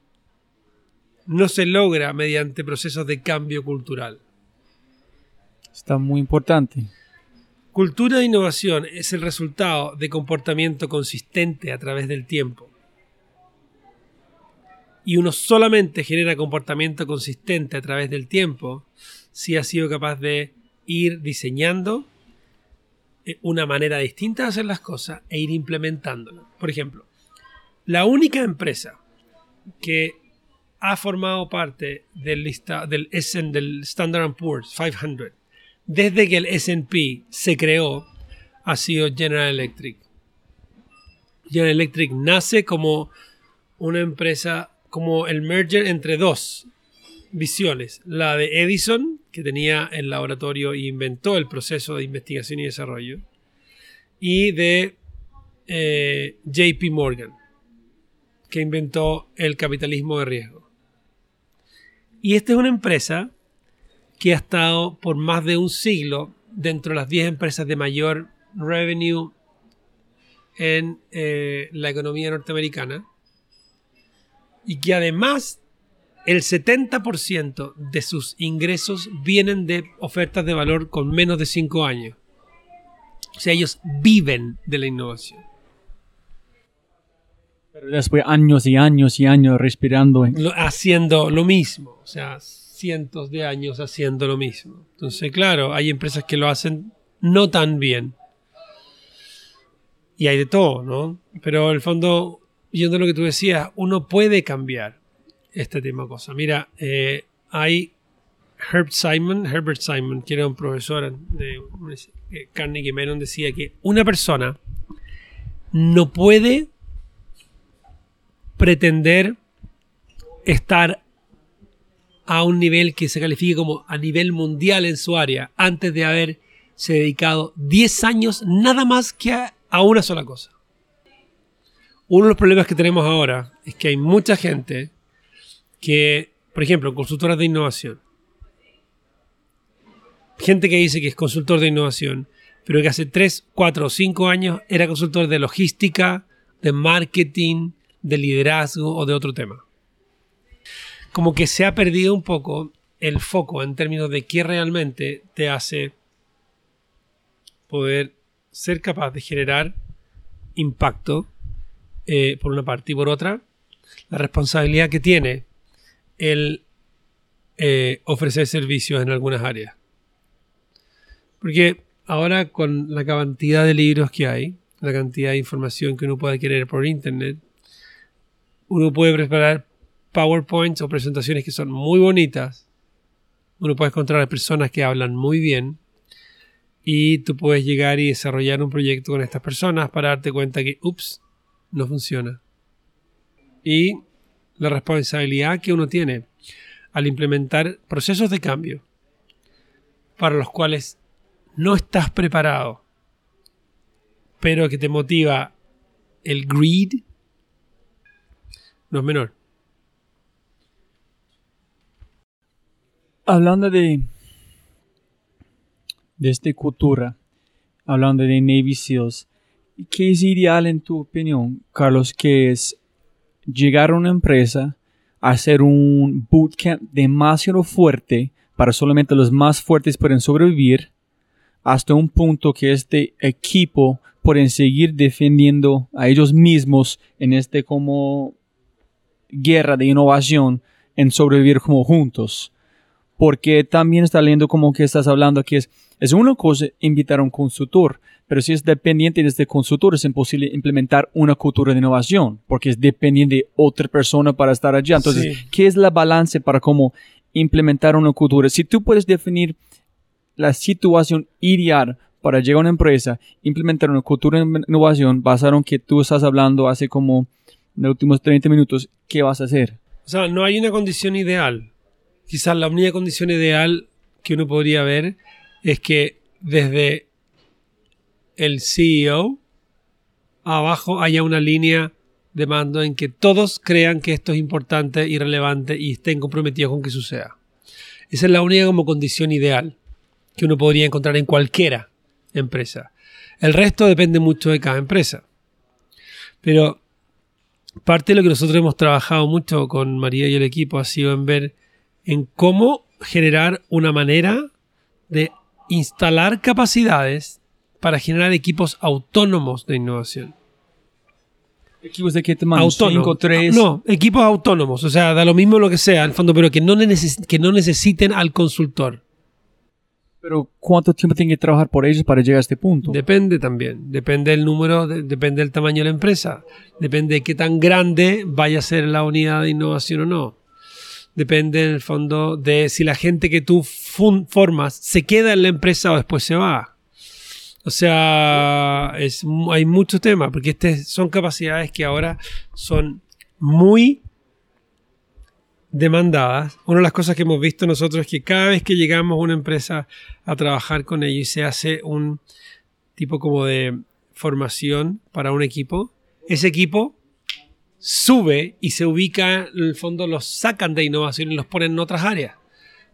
no se logra mediante procesos de cambio cultural. Está muy importante. Cultura de innovación es el resultado de comportamiento consistente a través del tiempo. Y uno solamente genera comportamiento consistente a través del tiempo si ha sido capaz de ir diseñando eh, una manera distinta de hacer las cosas e ir implementándolas. Por ejemplo, la única empresa que ha formado parte del, lista, del, Standard Poor's 500 desde que el S&P se creó ha sido General Electric. General Electric nace como una empresa, como el merger entre dos visiones. La de Edison, que tenía el laboratorio e inventó el proceso de investigación y desarrollo, y de eh, JP Morgan, que inventó el capitalismo de riesgo. Y esta es una empresa que ha estado por más de un siglo dentro de las 10 empresas de mayor revenue en eh, la economía norteamericana y que además el 70% de sus ingresos vienen de ofertas de valor con menos de 5 años. O sea, ellos viven de la innovación. Pero después años y años y años respirando. Haciendo lo mismo. O sea, cientos de años haciendo lo mismo. Entonces, claro, hay empresas que lo hacen no tan bien. Y hay de todo, ¿no? Pero en el fondo, yendo a lo que tú decías, uno puede cambiar este tema de cosas. Mira, eh, hay Herb Simon, Herbert Simon, que era un profesor de eh, Carnegie Mellon, decía que una persona no puede pretender estar a un nivel que se califique como a nivel mundial en su área antes de haberse dedicado 10 años nada más que a, una sola cosa. Uno de los problemas que tenemos ahora es que hay mucha gente que, por ejemplo, consultoras de innovación, gente que dice que es consultor de innovación, pero que hace 3, 4 o 5 años era consultor de logística, de marketing, de liderazgo o de otro tema. Como que se ha perdido un poco el foco en términos de qué realmente te hace poder ser capaz de generar impacto eh, por una parte y por otra la responsabilidad que tiene el eh, ofrecer servicios en algunas áreas. Porque ahora con la cantidad de libros que hay, la cantidad de información que uno puede querer por internet, uno puede preparar PowerPoints o presentaciones que son muy bonitas. Uno puede encontrar a personas que hablan muy bien y tú puedes llegar y desarrollar un proyecto con estas personas para darte cuenta que, ups, no funciona. Y la responsabilidad que uno tiene al implementar procesos de cambio para los cuales no estás preparado, pero que te motiva el greed, no es menor. Hablando de, de esta cultura, hablando de Navy SEALs, ¿qué es ideal en tu opinión, Carlos? Que es llegar a una empresa, hacer un bootcamp demasiado fuerte para solamente los más fuertes pueden sobrevivir, hasta un punto que este equipo pueden seguir defendiendo a ellos mismos en este como guerra de innovación en sobrevivir como juntos. Porque también está leyendo como que estás hablando que es, es una cosa invitar a un consultor, pero si es dependiente de este consultor es imposible implementar una cultura de innovación, porque es dependiente de otra persona para estar allá. Entonces, Sí. ¿qué es la balance para cómo implementar una cultura? Si tú puedes definir la situación ideal para llegar a una empresa, implementar una cultura de innovación basada en que tú estás hablando hace como los últimos 30 minutos, ¿qué vas a hacer? O sea, no hay una condición ideal. Quizás la única condición ideal que uno podría ver es que desde el CEO abajo haya una línea de mando en que todos crean que esto es importante y relevante y estén comprometidos con que suceda. Esa es la única como condición ideal que uno podría encontrar en cualquiera empresa. El resto depende mucho de cada empresa. Pero parte de lo que nosotros hemos trabajado mucho con María y el equipo ha sido en ver en cómo generar una manera de instalar capacidades para generar equipos autónomos de innovación. Equipos de qué tamaño? Autónomos. 5, 3. No, equipos autónomos. O sea, da lo mismo lo que sea, el fondo, pero que no, neces- que no necesiten al consultor. Pero ¿cuánto tiempo tiene que trabajar por ellos para llegar a este punto? Depende también. Depende del número, de- depende del tamaño de la empresa. Depende de qué tan grande vaya a ser la unidad de innovación o no. Depende en el fondo de si la gente que tú formas se queda en la empresa o después se va. O sea, es, hay muchos temas, porque este son capacidades que ahora son muy demandadas. Una de las cosas que hemos visto nosotros es que cada vez que llegamos a una empresa a trabajar con ellos y se hace un tipo como de formación para un equipo, ese equipo sube y se ubica, en el fondo los sacan de innovación y los ponen en otras áreas.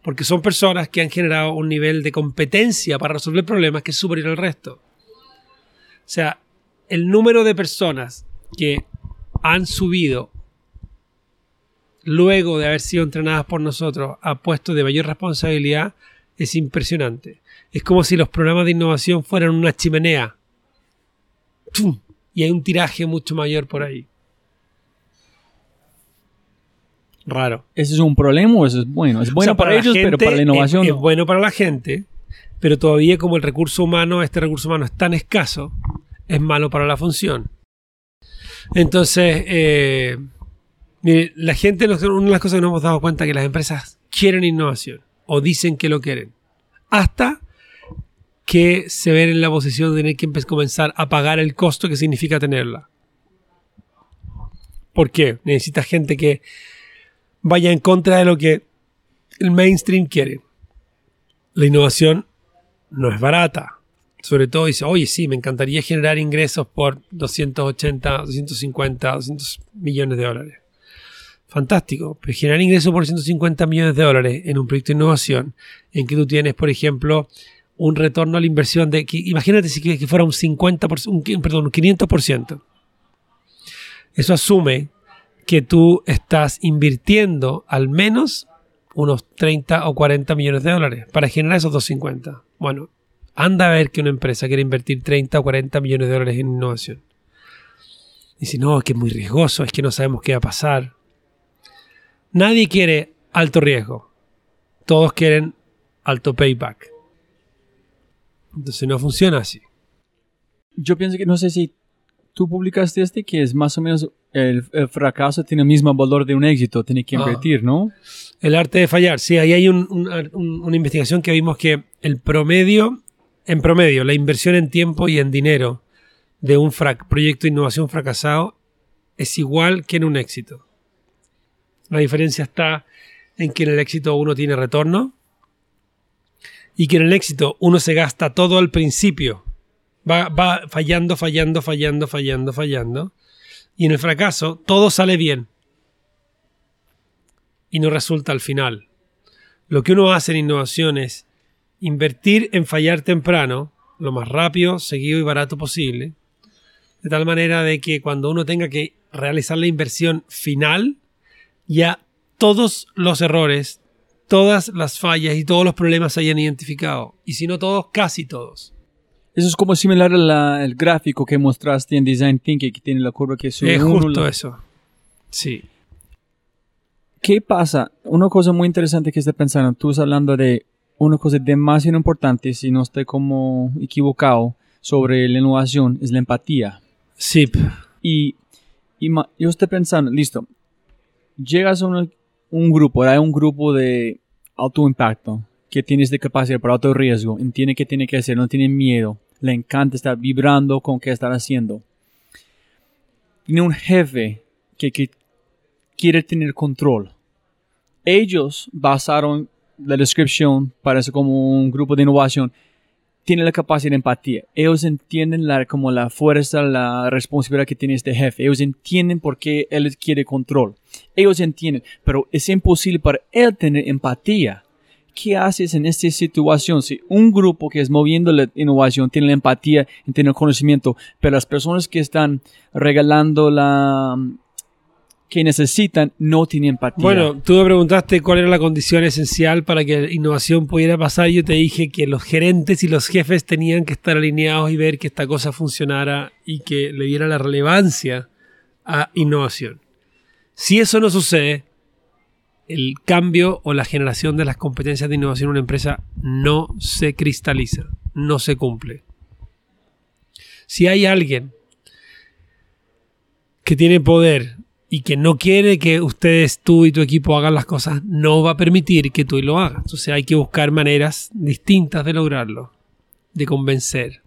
Porque son personas que han generado un nivel de competencia para resolver problemas que es superior al resto. O sea, el número de personas que han subido luego de haber sido entrenadas por nosotros a puestos de mayor responsabilidad es impresionante. Es como si los programas de innovación fueran una chimenea. ¡Tum! Y hay un tiraje mucho mayor por ahí. Raro. ¿Ese es un problema o eso es bueno? Es O bueno sea, para, ellos, pero gente para la innovación es, no. es bueno para la gente, pero todavía como el recurso humano, este recurso humano es tan escaso, es malo para la función. Entonces, eh, mire, la gente, una de las cosas que nos hemos dado cuenta es que las empresas quieren innovación o dicen que lo quieren, hasta que se ven en la posición de tener que comenzar a pagar el costo que significa tenerla. ¿Por qué? Necesita gente que vaya en contra de lo que el mainstream quiere. La innovación no es barata. Sobre todo dice, oye, sí, me encantaría generar ingresos por 280, 250, 200 millones de dólares. Fantástico. Pero generar ingresos por 150 millones de dólares en un proyecto de innovación en que tú tienes, por ejemplo, un retorno a la inversión de, que, imagínate si que, que fuera un 50%, un, perdón, un 500%. Eso asume que tú estás invirtiendo al menos unos 30 o 40 millones de dólares para generar esos 250. Bueno, anda a ver que una empresa quiere invertir 30 o 40 millones de dólares en innovación. Dice, no, es que es muy riesgoso, es que no sabemos qué va a pasar. Nadie quiere alto riesgo. Todos quieren alto payback. Entonces no funciona así. Yo pienso que no sé si tú publicaste este que es más o menos el, el fracaso tiene el mismo valor de un éxito, tiene que Ah. invertir, ¿no? El arte de fallar, sí, ahí hay un- un- un- una investigación que vimos que el promedio, en promedio, la inversión en tiempo y en dinero de un frac- proyecto de innovación fracasado es igual que en un éxito. La diferencia está en que en el éxito uno tiene retorno y que en el éxito uno se gasta todo al principio. Va, va fallando, fallando, fallando, fallando, fallando. Y en el fracaso todo sale bien y no resulta al final. Lo que uno hace en innovación es invertir en fallar temprano, lo más rápido, seguido y barato posible, de tal manera de que cuando uno tenga que realizar la inversión final, ya todos los errores, todas las fallas y todos los problemas se hayan identificado. Y si no todos, casi todos. Eso es como similar al gráfico que mostraste en Design Thinking, que tiene la curva que sube es uno, justo la- eso. Sí. ¿Qué pasa? Una cosa muy interesante que estoy pensando, tú estás hablando de una cosa demasiado importante, si no estoy como equivocado, sobre la innovación, es la empatía. Sí. Y, y yo estoy pensando, listo, llegas a una- un grupo, hay un grupo de alto impacto, que tiene esta capacidad para alto riesgo, entiende qué tiene que hacer, no tiene miedo, le encanta estar vibrando con qué están haciendo. Tiene un jefe que, que quiere tener control. Ellos basaron la descripción, parece como un grupo de innovación, tiene la capacidad de empatía. Ellos entienden la, como la fuerza, la responsabilidad que tiene este jefe. Ellos entienden por qué él quiere control. Ellos entienden, pero es imposible para él tener empatía. ¿Qué haces en esta situación? Si un grupo que es moviendo la innovación tiene la empatía tiene el conocimiento, pero las personas que están regalando la que necesitan no tienen empatía. Bueno, tú me preguntaste cuál era la condición esencial para que la innovación pudiera pasar. Yo te dije que los gerentes y los jefes tenían que estar alineados y ver que esta cosa funcionara y que le diera la relevancia a innovación. Si eso no sucede, el cambio o la generación de las competencias de innovación en una empresa no se cristaliza, no se cumple. Si hay alguien que tiene poder y que no quiere que ustedes, tú y tu equipo hagan las cosas, no va a permitir que tú lo hagas. Entonces hay que buscar maneras distintas de lograrlo, de convencer.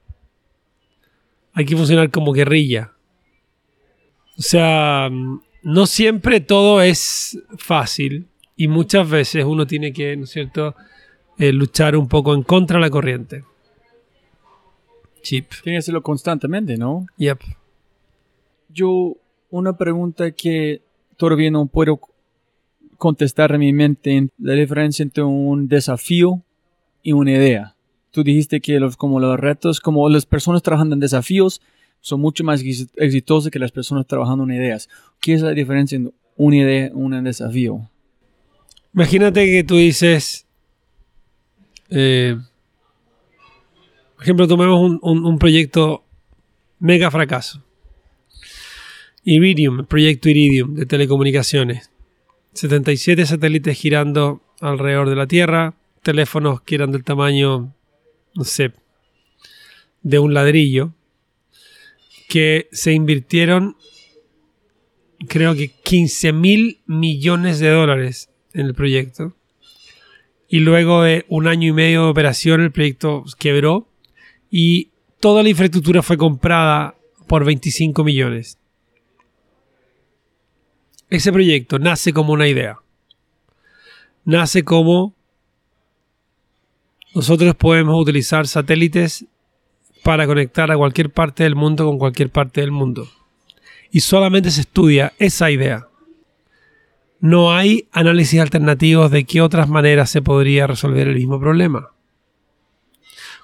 Hay que funcionar como guerrilla. O sea, no siempre todo es fácil y muchas veces uno tiene que, ¿no es cierto?, eh, luchar un poco en contra de la corriente. Chip. Tiene que hacerlo constantemente, ¿no? Yep. Yo, una pregunta que todavía no puedo contestar en mi mente, la diferencia entre un desafío y una idea. Tú dijiste que los, como los retos, como las personas trabajando en desafíos, son mucho más ex- exitosas que las personas trabajando en ideas. ¿Qué es la diferencia entre una idea y un desafío? Imagínate que tú dices, eh, por ejemplo, tomemos un, un- un proyecto mega fracaso. Iridium, proyecto Iridium de telecomunicaciones. 77 satélites girando alrededor de la Tierra, teléfonos que eran del tamaño, no sé, de un ladrillo, que se invirtieron, creo que 15 mil millones de dólares en el proyecto. Y luego de un año y medio de operación, el proyecto quebró y toda la infraestructura fue comprada por 25 millones. Ese proyecto nace como una idea. Nace como nosotros podemos utilizar satélites para conectar a cualquier parte del mundo con cualquier parte del mundo. Y solamente se estudia esa idea. No hay análisis alternativos de qué otras maneras se podría resolver el mismo problema.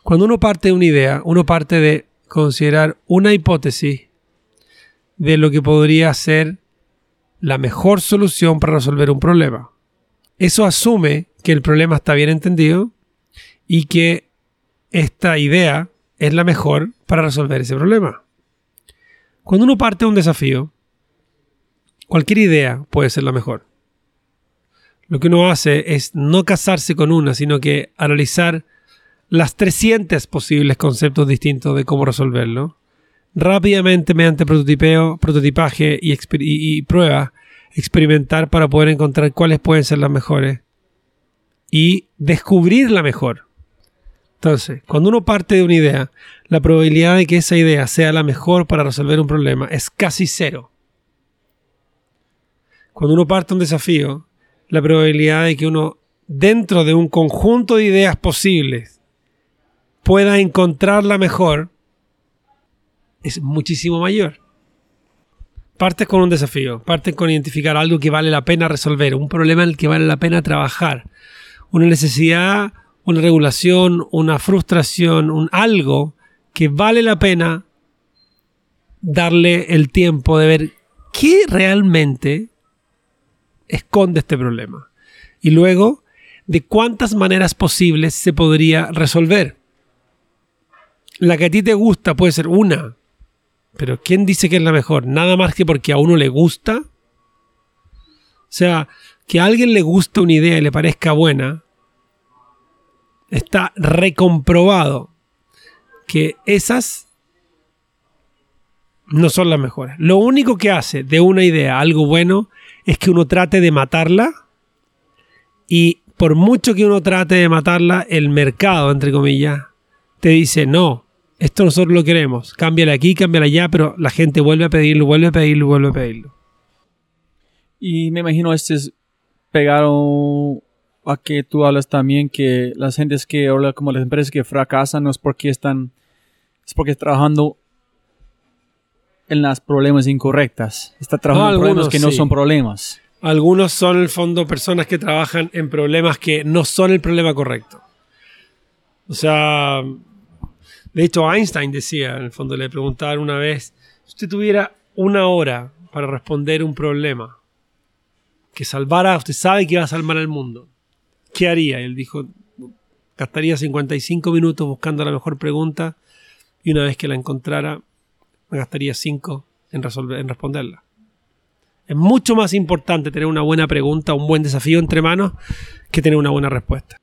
Cuando uno parte de una idea, uno parte de considerar una hipótesis de lo que podría ser la mejor solución para resolver un problema. Eso asume que el problema está bien entendido y que esta idea es la mejor para resolver ese problema. Cuando uno parte de un desafío, cualquier idea puede ser la mejor. Lo que uno hace es no casarse con una, sino que analizar las 300 posibles conceptos distintos de cómo resolverlo. Rápidamente, mediante prototipeo, prototipaje y, y- y prueba, experimentar para poder encontrar cuáles pueden ser las mejores y descubrir la mejor. Entonces, cuando uno parte de una idea, la probabilidad de que esa idea sea la mejor para resolver un problema es casi cero. Cuando uno parte de un desafío, la probabilidad de que uno, dentro de un conjunto de ideas posibles, pueda encontrar la mejor es muchísimo mayor. Partes con un desafío, partes con identificar algo que vale la pena resolver, un problema en el que vale la pena trabajar, una necesidad, una regulación, una frustración, un algo que vale la pena darle el tiempo de ver qué realmente esconde este problema. Y luego, de cuántas maneras posibles se podría resolver. La que a ti te gusta puede ser una, pero ¿quién dice que es la mejor? Nada más que porque a uno le gusta. O sea, que a alguien le guste una idea y le parezca buena, está recomprobado que esas no son las mejores. Lo único que hace de una idea algo bueno es que uno trate de matarla y por mucho que uno trate de matarla, el mercado, entre comillas, te dice, no, esto nosotros lo queremos, cámbiala aquí, cámbiala allá, pero la gente vuelve a pedirlo, vuelve a pedirlo, vuelve a pedirlo. Y me imagino este es pegado a que tú hablas también que las gentes que, como las empresas que fracasan no es porque están, es porque están trabajando en las problemas incorrectas. Está trabajando en problemas que no sí. son problemas. Algunos son, en el fondo, personas que trabajan en problemas que no son el problema correcto. O sea, de hecho, Einstein decía, en el fondo, le preguntaron una vez, si usted tuviera una hora para responder un problema que salvara, usted sabe que va a salvar al mundo, ¿qué haría? Él dijo, gastaría 55 minutos buscando la mejor pregunta y una vez que la encontrara, me gastaría 5 en, en responderla. Es mucho más importante tener una buena pregunta, un buen desafío entre manos, que tener una buena respuesta.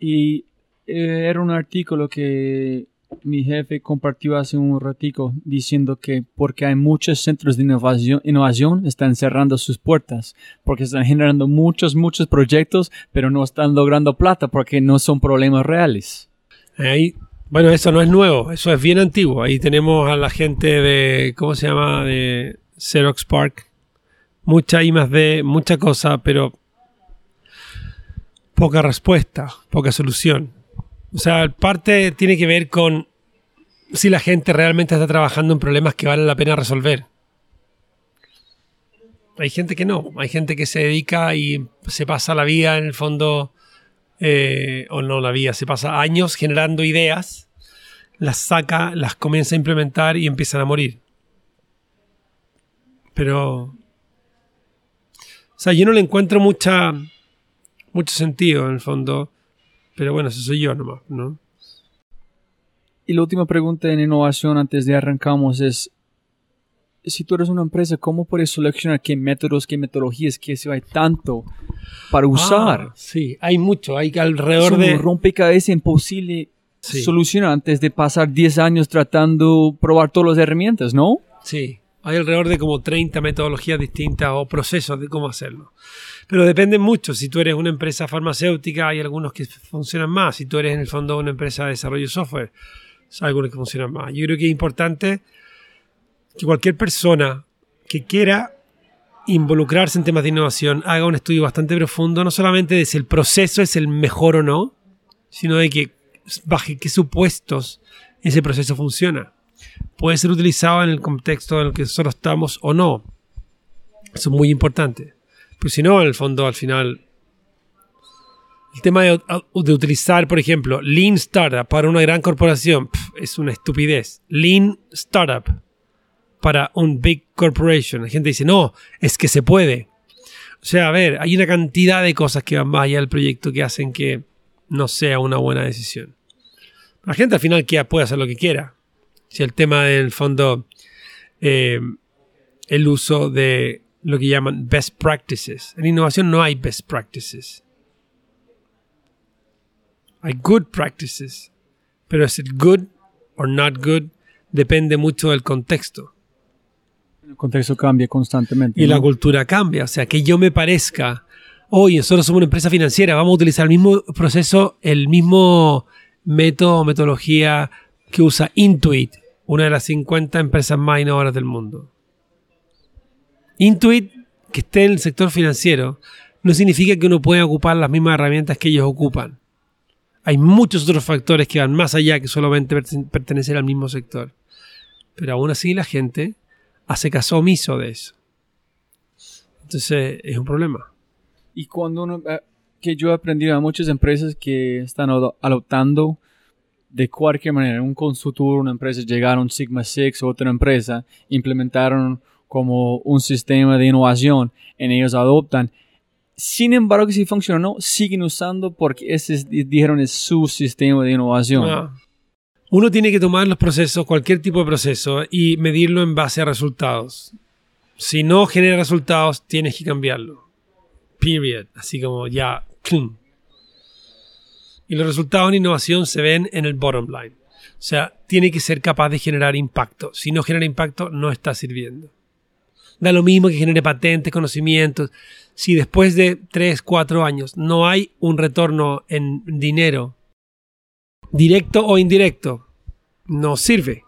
Y eh, era un artículo que mi jefe compartió hace un ratico diciendo que porque hay muchos centros de innovación, innovación están cerrando sus puertas, porque están generando muchos, muchos proyectos, pero no están logrando plata porque no son problemas reales. Ahí, bueno, eso no es nuevo, eso es bien antiguo. Ahí tenemos a la gente de, ¿cómo se llama? De Xerox Park. Mucha I más D, mucha cosa, pero poca respuesta, poca solución. O sea, parte tiene que ver con si la gente realmente está trabajando en problemas que vale la pena resolver. Hay gente que no, hay gente que se dedica y se pasa la vida en el fondo, eh, o no la vida, se pasa años generando ideas, las saca, las comienza a implementar y empiezan a morir. Pero, o sea, yo no le encuentro mucha, mucho sentido en el fondo, pero bueno, eso soy yo nomás, ¿no? Y la última pregunta en innovación antes de arrancamos es, si tú eres una empresa, ¿cómo puedes seleccionar qué métodos, qué metodologías, qué se hay tanto para usar? Ah, sí, hay mucho, hay es alrededor un de... rompecabezas imposible Sí. solucionar antes de pasar 10 años tratando probar todas las herramientas, ¿no? Sí, hay alrededor de como 30 metodologías distintas o procesos de cómo hacerlo. Pero depende mucho. Si tú eres una empresa farmacéutica, hay algunos que funcionan más. Si tú eres en el fondo una empresa de desarrollo de software, algunos que funcionan más. Yo creo que es importante que cualquier persona que quiera involucrarse en temas de innovación haga un estudio bastante profundo, no solamente de si el proceso es el mejor o no, sino de que bajo qué supuestos ese proceso funciona puede ser utilizado en el contexto en el que nosotros estamos o no. Eso es muy importante. Pero si no, en el fondo, al final, el tema de, utilizar, por ejemplo, Lean Startup para una gran corporación es una estupidez. Lean Startup para un Big Corporation. La gente dice, no, es que se puede. O sea, a ver, hay una cantidad de cosas que van más allá del proyecto que hacen que no sea una buena decisión. La gente al final puede hacer lo que quiera. Si el tema del fondo, eh, el uso de lo que llaman best practices. En innovación no hay best practices. Hay good practices. Pero es good or not good depende mucho del contexto. El contexto cambia constantemente. Y la cultura cambia. O sea, que yo me parezca, oye, nosotros somos una empresa financiera, vamos a utilizar el mismo proceso, el mismo método o metodología que usa Intuit, una de las 50 empresas más innovadoras del mundo. Intuit, que esté en el sector financiero, no significa que uno pueda ocupar las mismas herramientas que ellos ocupan. Hay muchos otros factores que van más allá que solamente perten- pertenecer al mismo sector. Pero aún así la gente hace caso omiso de eso. Entonces es un problema. Y cuando uno, eh, que yo he aprendido a muchas empresas que están ado- adoptando de cualquier manera, un consultor, una empresa, llegaron Sigma Six, otra empresa, implementaron como un sistema de innovación, en ellos adoptan. Sin embargo, si funciona o no, siguen usando porque ese es- dijeron es su sistema de innovación. Ah. Uno tiene que tomar los procesos, cualquier tipo de proceso, y medirlo en base a resultados. Si no genera resultados, tienes que cambiarlo. Period. Así como ya. Y los resultados en innovación se ven en el bottom line. O sea, tiene que ser capaz de generar impacto. Si no genera impacto, no está sirviendo. Da lo mismo que genere patentes, conocimientos. Si después de 3, 4 años no hay un retorno en dinero, directo o indirecto, no sirve.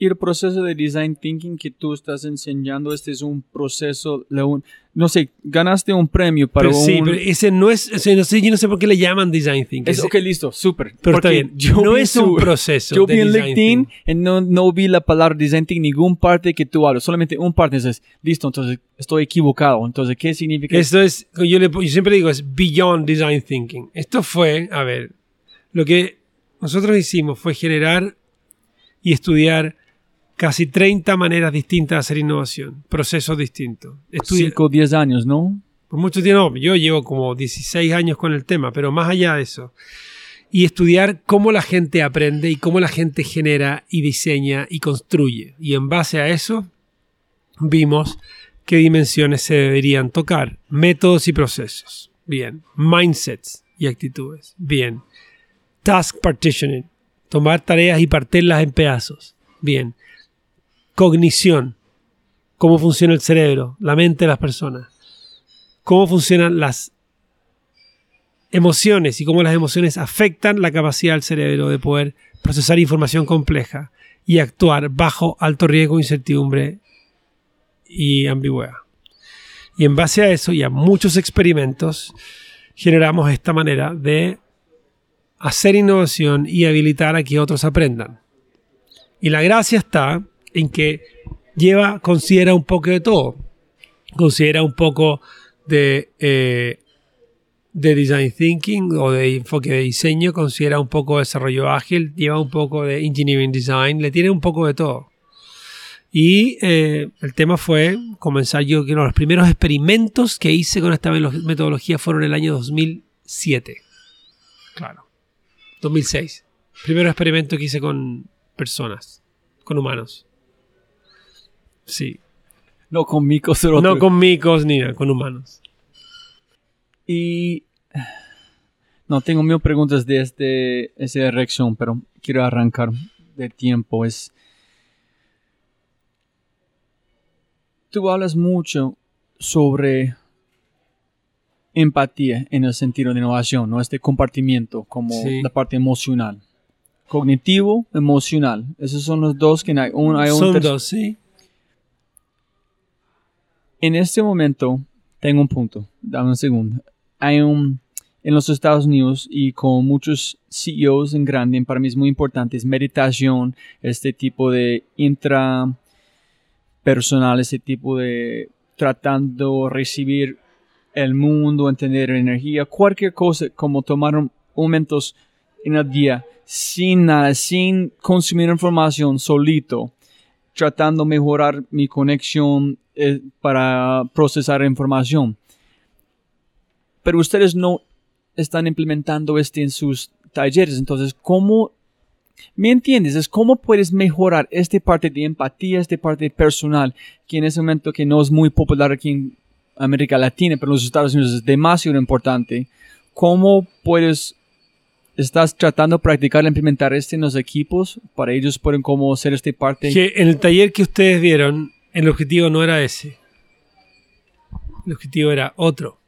Y el proceso de design thinking que tú estás enseñando, este es un proceso, un- no sé, ganaste un premio para Pero sí, un... pero ese no es, ese no sé, yo no sé por qué le llaman design thinking. Es, ok, listo, súper. Pero está bien, yo no es un proceso Yo de vi en LinkedIn thinking. y no, no vi la palabra design thinking, ningún parte que tú hablas, solamente un parte. Entonces, listo, entonces estoy equivocado. Entonces, ¿qué significa? Esto es, yo, le- yo siempre digo, es beyond design thinking. Esto fue, a ver, lo que nosotros hicimos fue generar y estudiar casi 30 maneras distintas de hacer innovación, procesos distintos. Estudia- 5 o 10 años, ¿no? por mucho tiempo, yo llevo como 16 años con el tema, pero más allá de eso. Y estudiar cómo la gente aprende y cómo la gente genera y diseña y construye. Y en base a eso, vimos qué dimensiones se deberían tocar. Métodos y procesos. Bien. Mindsets y actitudes. Bien. Task partitioning. Tomar tareas y partirlas en pedazos. Bien. Cognición. Cómo funciona el cerebro, la mente de las personas cómo funcionan las emociones y cómo las emociones afectan la capacidad del cerebro de poder procesar información compleja y actuar bajo alto riesgo, incertidumbre y ambigüedad. Y en base a eso y a muchos experimentos, generamos esta manera de hacer innovación y habilitar a que otros aprendan. Y la gracia está en que lleva, considera un poco de todo. Considera un poco de, eh, de design thinking o de enfoque de diseño, considera un poco de desarrollo ágil, lleva un poco de engineering design, le tiene un poco de todo. Y eh, el tema fue comenzar yo, que los primeros experimentos que hice con esta metodología fueron el año 2007. Claro. 2006. Primero experimento que hice con personas, con humanos. Sí. No con micos, pero No otro. con micos ni nada, con humanos. Y... No, tengo mil preguntas de este, esa dirección, pero quiero arrancar de tiempo. Es... Tú hablas mucho sobre empatía en el sentido de innovación, ¿no? Este compartimiento como Sí. la parte emocional. Cognitivo, emocional. Esos son los dos que hay. Un, hay un Son dos, sí. En este momento, tengo un punto. Dame un segundo. Hay un. En los Estados Unidos y con muchos CEOs en grande, para mí es muy importante, meditación, este tipo de intrapersonal, este tipo de tratando de recibir el mundo, entender energía, cualquier cosa, como tomar momentos en el día sin nada, sin consumir información solito, tratando de mejorar mi conexión eh, para procesar información. Pero ustedes no están implementando este en sus talleres, entonces, ¿cómo ¿Me entiendes? Es cómo puedes mejorar esta parte de empatía, esta parte personal, que en ese momento que no es muy popular aquí en América Latina, pero en los Estados Unidos es demasiado importante. ¿Cómo puedes ¿Estás tratando de practicar e implementar este en los equipos para ellos pueden como ser este parte? Que en el taller que ustedes vieron, el objetivo no era ese. El objetivo era otro.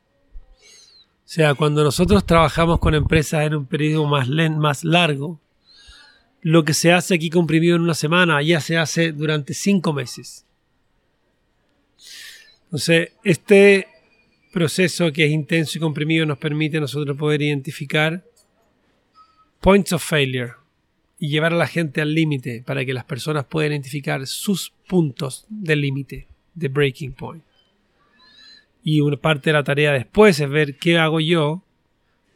O sea, cuando nosotros trabajamos con empresas en un periodo más, largo, lo que se hace aquí comprimido en una semana ya se hace durante cinco meses. Entonces, este proceso que es intenso y comprimido nos permite a nosotros poder identificar points of failure y llevar a la gente al límite para que las personas puedan identificar sus puntos del límite, de breaking point. Y una parte de la tarea después es ver qué hago yo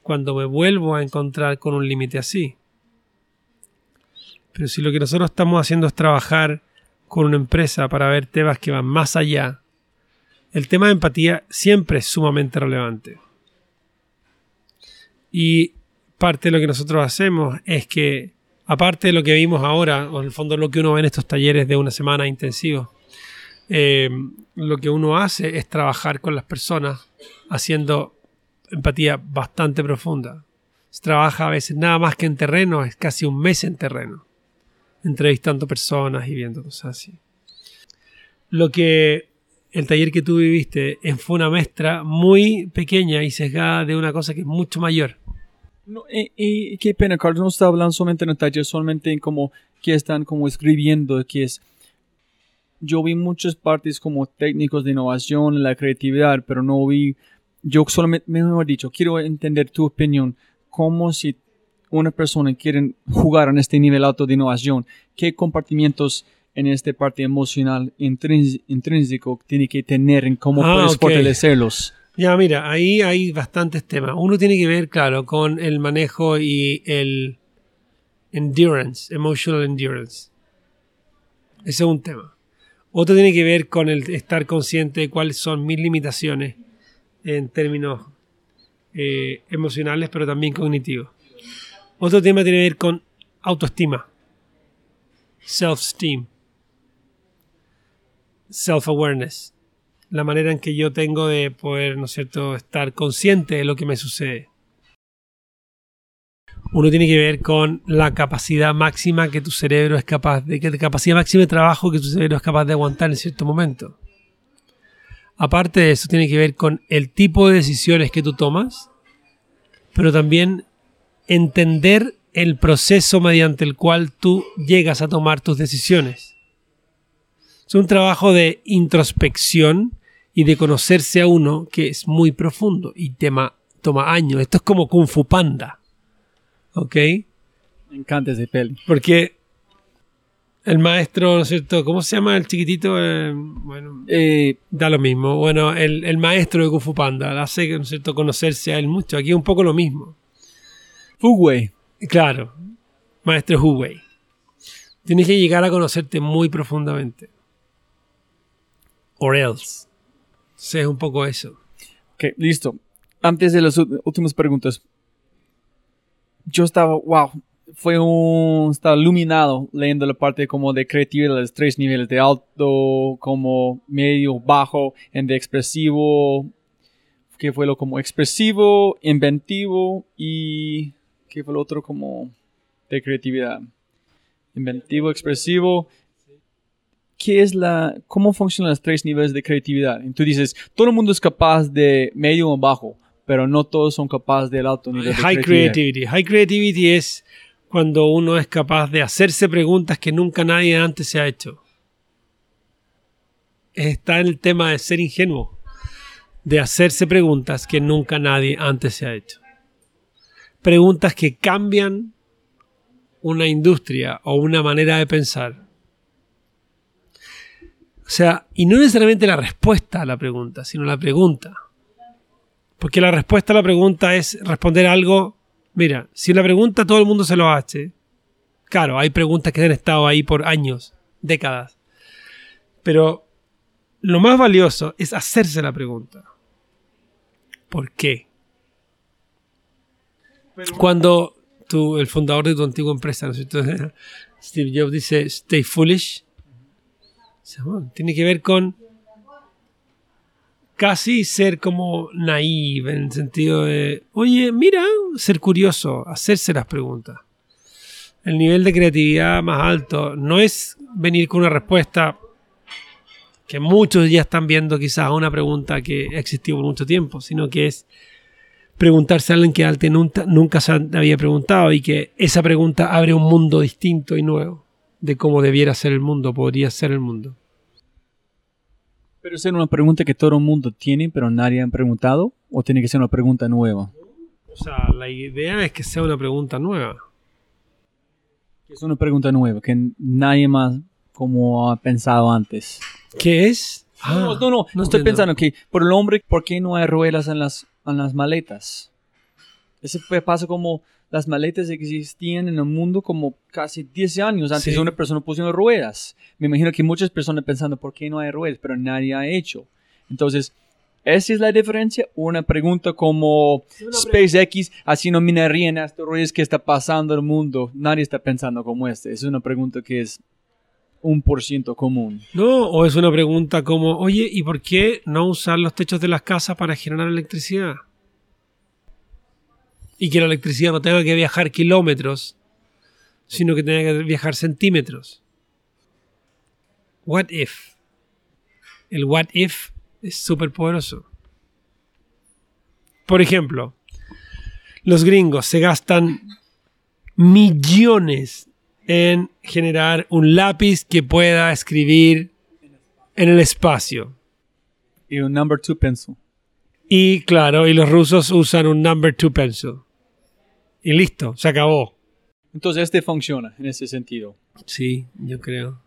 cuando me vuelvo a encontrar con un límite así. Pero si lo que nosotros estamos haciendo es trabajar con una empresa para ver temas que van más allá, el tema de empatía siempre es sumamente relevante. Y parte de lo que nosotros hacemos es que, aparte de lo que vimos ahora, o en el fondo lo que uno ve en estos talleres de una semana intensivos, eh, lo que uno hace es trabajar con las personas haciendo empatía bastante profunda. Se trabaja a veces nada más que en terreno, es casi un mes en terreno, entrevistando personas y viendo cosas así. Lo que el taller que tú viviste fue una muestra muy pequeña y sesgada de una cosa que es mucho mayor. No, y, y qué pena, Carlos no está hablando solamente en el taller, solamente en como que están como escribiendo, que es... Yo vi muchas partes como técnicos de innovación, la creatividad, pero no vi... Yo solamente, mejor dicho, quiero entender tu opinión, como si una persona quiere jugar en este nivel alto de innovación, qué compartimientos en esta parte emocional intrínseco tiene que tener en cómo Ah, puedes ok. fortalecerlos. Ya, mira, ahí hay bastantes temas. Uno tiene que ver, claro, con el manejo y el endurance, emotional endurance. Ese es un tema. Otro tiene que ver con el estar consciente de cuáles son mis limitaciones en términos eh, emocionales, pero también cognitivos. Otro tema tiene que ver con autoestima, self-esteem, self-awareness la manera en que yo tengo de poder, ¿no es cierto?, estar consciente de lo que me sucede. Uno tiene que ver con la capacidad máxima que tu cerebro es capaz de, que la capacidad máxima de trabajo que tu cerebro es capaz de aguantar en cierto momento. Aparte de eso, tiene que ver con el tipo de decisiones que tú tomas, pero también entender el proceso mediante el cual tú llegas a tomar tus decisiones. Es un trabajo de introspección y de conocerse a uno que es muy profundo y tema, toma años. Esto es como Kung Fu Panda. ¿Ok? Me encanta ese peli. Porque el maestro, ¿no es cierto? ¿Cómo se llama el chiquitito? Eh, bueno, Eh, da lo mismo. Bueno, el, el maestro de Kung Fu Panda hace, ¿no es cierto?, conocerse a él mucho. Aquí es un poco lo mismo. Fugue. Claro, maestro Huwei. Tienes que llegar a conocerte muy profundamente. Or else. Es un poco eso. Ok, listo. Antes de las últimas preguntas. Yo estaba, wow, fue un, estaba iluminado leyendo la parte como de creatividad, los tres niveles de alto, como medio, bajo, en de expresivo, que fue lo como expresivo, inventivo y, ¿qué fue lo otro como de creatividad? Inventivo, expresivo, ¿qué es la, cómo funcionan los tres niveles de creatividad? Y tú dices, todo el mundo es capaz de medio o bajo, pero no todos son capaces del alto nivel de High creatividad. creativity. High creativity es cuando uno es capaz de hacerse preguntas que nunca nadie antes se ha hecho. Está en el tema de ser ingenuo. De hacerse preguntas que nunca nadie antes se ha hecho. Preguntas que cambian una industria o una manera de pensar. O sea, y no necesariamente la respuesta a la pregunta, sino la pregunta. Porque la respuesta a la pregunta es responder algo. Mira, si la pregunta todo el mundo se lo hace. Claro, hay preguntas que han estado ahí por años, décadas. Pero lo más valioso es hacerse la pregunta. ¿Por qué? Cuando tú, el fundador de tu antigua empresa. (laughs) Steve Jobs dice, stay foolish. Tiene que ver con casi ser como naive en el sentido de, oye, mira, ser curioso, hacerse las preguntas. El nivel de creatividad más alto no es venir con una respuesta que muchos ya están viendo quizás una pregunta que existió por mucho tiempo, sino que es preguntarse a alguien que antes nunca se había preguntado y que esa pregunta abre un mundo distinto y nuevo de cómo debiera ser el mundo, podría ser el mundo. ¿Pero es una pregunta que todo el mundo tiene, pero nadie ha preguntado? ¿O tiene que ser una pregunta nueva? O sea, la idea es que sea una pregunta nueva. Es una pregunta nueva, que nadie más como ha pensado antes. ¿Qué es? no, Ah, no, no, no estoy entiendo. pensando que por el hombre, ¿por qué no hay ruedas en las, en las maletas? Ese pasa como las maletas existían en el mundo como casi 10 años antes Sí. una persona pusieron ruedas. Me imagino que muchas personas pensando, ¿por qué no hay ruedas? Pero nadie ha hecho. Entonces, ¿esa es la diferencia? Una pregunta como SpaceX haciendo minería en asteroides que está pasando en el mundo. Nadie está pensando como este. Es una pregunta que es un por ciento común. No, o es una pregunta como, oye, ¿y por qué no usar los techos de las casas para generar electricidad? Y que la electricidad no tenga que viajar kilómetros, sino que tenga que viajar centímetros. What if? El what if es súper poderoso. Por ejemplo, los gringos se gastan millones en generar un lápiz que pueda escribir en el espacio. Y un number two pencil. Y claro, y los rusos usan un number two pencil. Y listo, se acabó. Entonces este funciona en ese sentido. Sí, yo creo.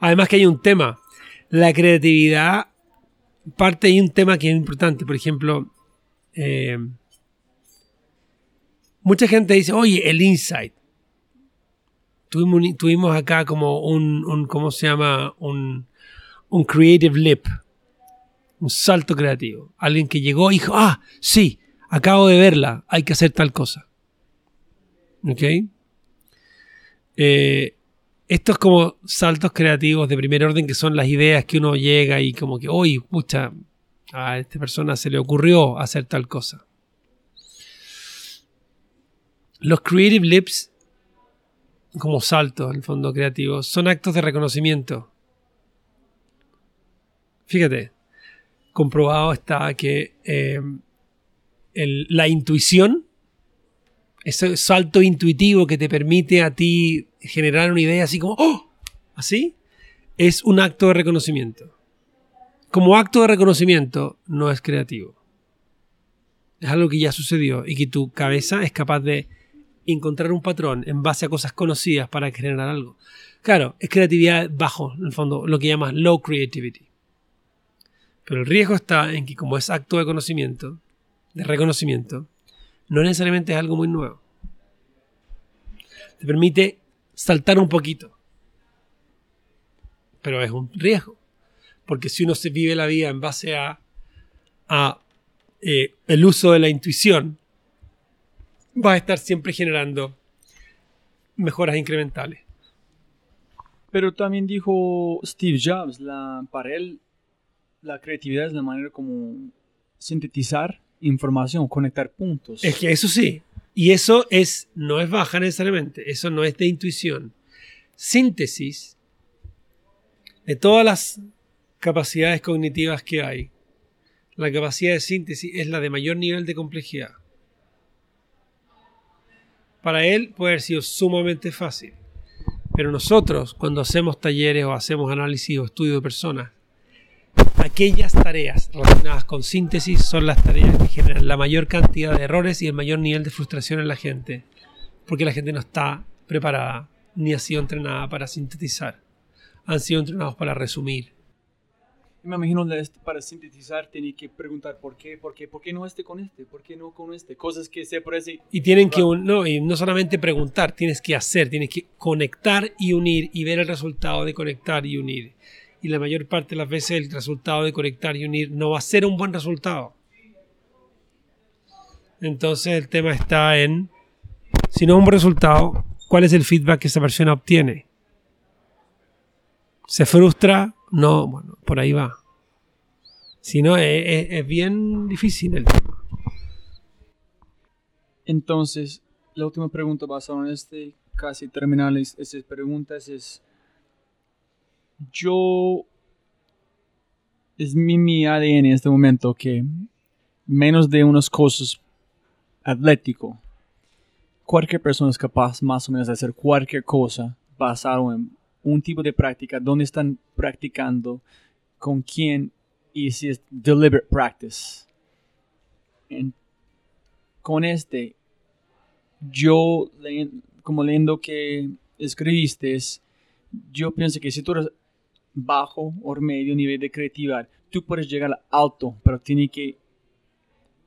Además que hay un tema. La creatividad parte de un tema que es importante. Por ejemplo, eh, mucha gente dice, oye, el insight. Tuvimos, acá como un, un, ¿cómo se llama? Un, un creative leap. Un salto creativo. Alguien que llegó y dijo, ah, sí, acabo de verla, hay que hacer tal cosa. ¿Ok? Eh, estos como saltos creativos de primer orden que son las ideas que uno llega y como que, oye, pucha, a esta persona se le ocurrió hacer tal cosa. Los creative leaps, como saltos en el fondo creativo, son actos de reconocimiento. Fíjate, comprobado está que eh, la intuición, ese salto intuitivo que te permite a ti generar una idea así como, ¡oh! Así, es un acto de reconocimiento. Como acto de reconocimiento, no es creativo. Es algo que ya sucedió y que tu cabeza es capaz de encontrar un patrón en base a cosas conocidas para generar algo. Claro, es creatividad bajo, en el fondo, lo que llamas low creativity. Pero el riesgo está en que como es acto de conocimiento, de reconocimiento, no necesariamente es algo muy nuevo. Te permite saltar un poquito. Pero es un riesgo. Porque si uno se vive la vida en base a, eh, el uso de la intuición, va a estar siempre generando mejoras incrementales. Pero también dijo Steve Jobs, la, para él la creatividad es la manera como sintetizar información, conectar puntos. Es que eso sí. Y eso es, no es baja necesariamente. Eso no es de intuición. Síntesis de todas las capacidades cognitivas que hay. La capacidad de síntesis es la de mayor nivel de complejidad. Para él puede haber sido sumamente fácil. Pero nosotros, cuando hacemos talleres o hacemos análisis o estudio de personas, aquellas tareas relacionadas con síntesis son las tareas que generan la mayor cantidad de errores y el mayor nivel de frustración en la gente, porque la gente no está preparada ni ha sido entrenada para sintetizar. Han sido entrenados para resumir. Me imagino este- para sintetizar tiene que preguntar por qué, por qué, por qué no este con este, por qué no con este, cosas que se parecen. Y tienen que no, y no solamente preguntar, tienes que hacer, tienes que conectar y unir y ver el resultado de conectar y unir. Y la mayor parte de las veces el resultado de conectar y unir no va a ser un buen resultado. Entonces el tema está en, si no es un buen resultado, ¿cuál es el feedback que esa persona obtiene? ¿Se frustra? No, bueno, por ahí va. Si no, es, es- es bien difícil el tema. Entonces, la última pregunta basada en este, casi terminar es- estas preguntas es, yo, es mi, mi ADN en este momento que menos de unas cosas atlético, cualquier persona es capaz más o menos de hacer cualquier cosa basado en un tipo de práctica, dónde están practicando, con quién y si es deliberate practice. Con este, yo, como leyendo que escribiste, es- yo pienso que si tú bajo o medio nivel de creatividad, tú puedes llegar al alto, pero tiene que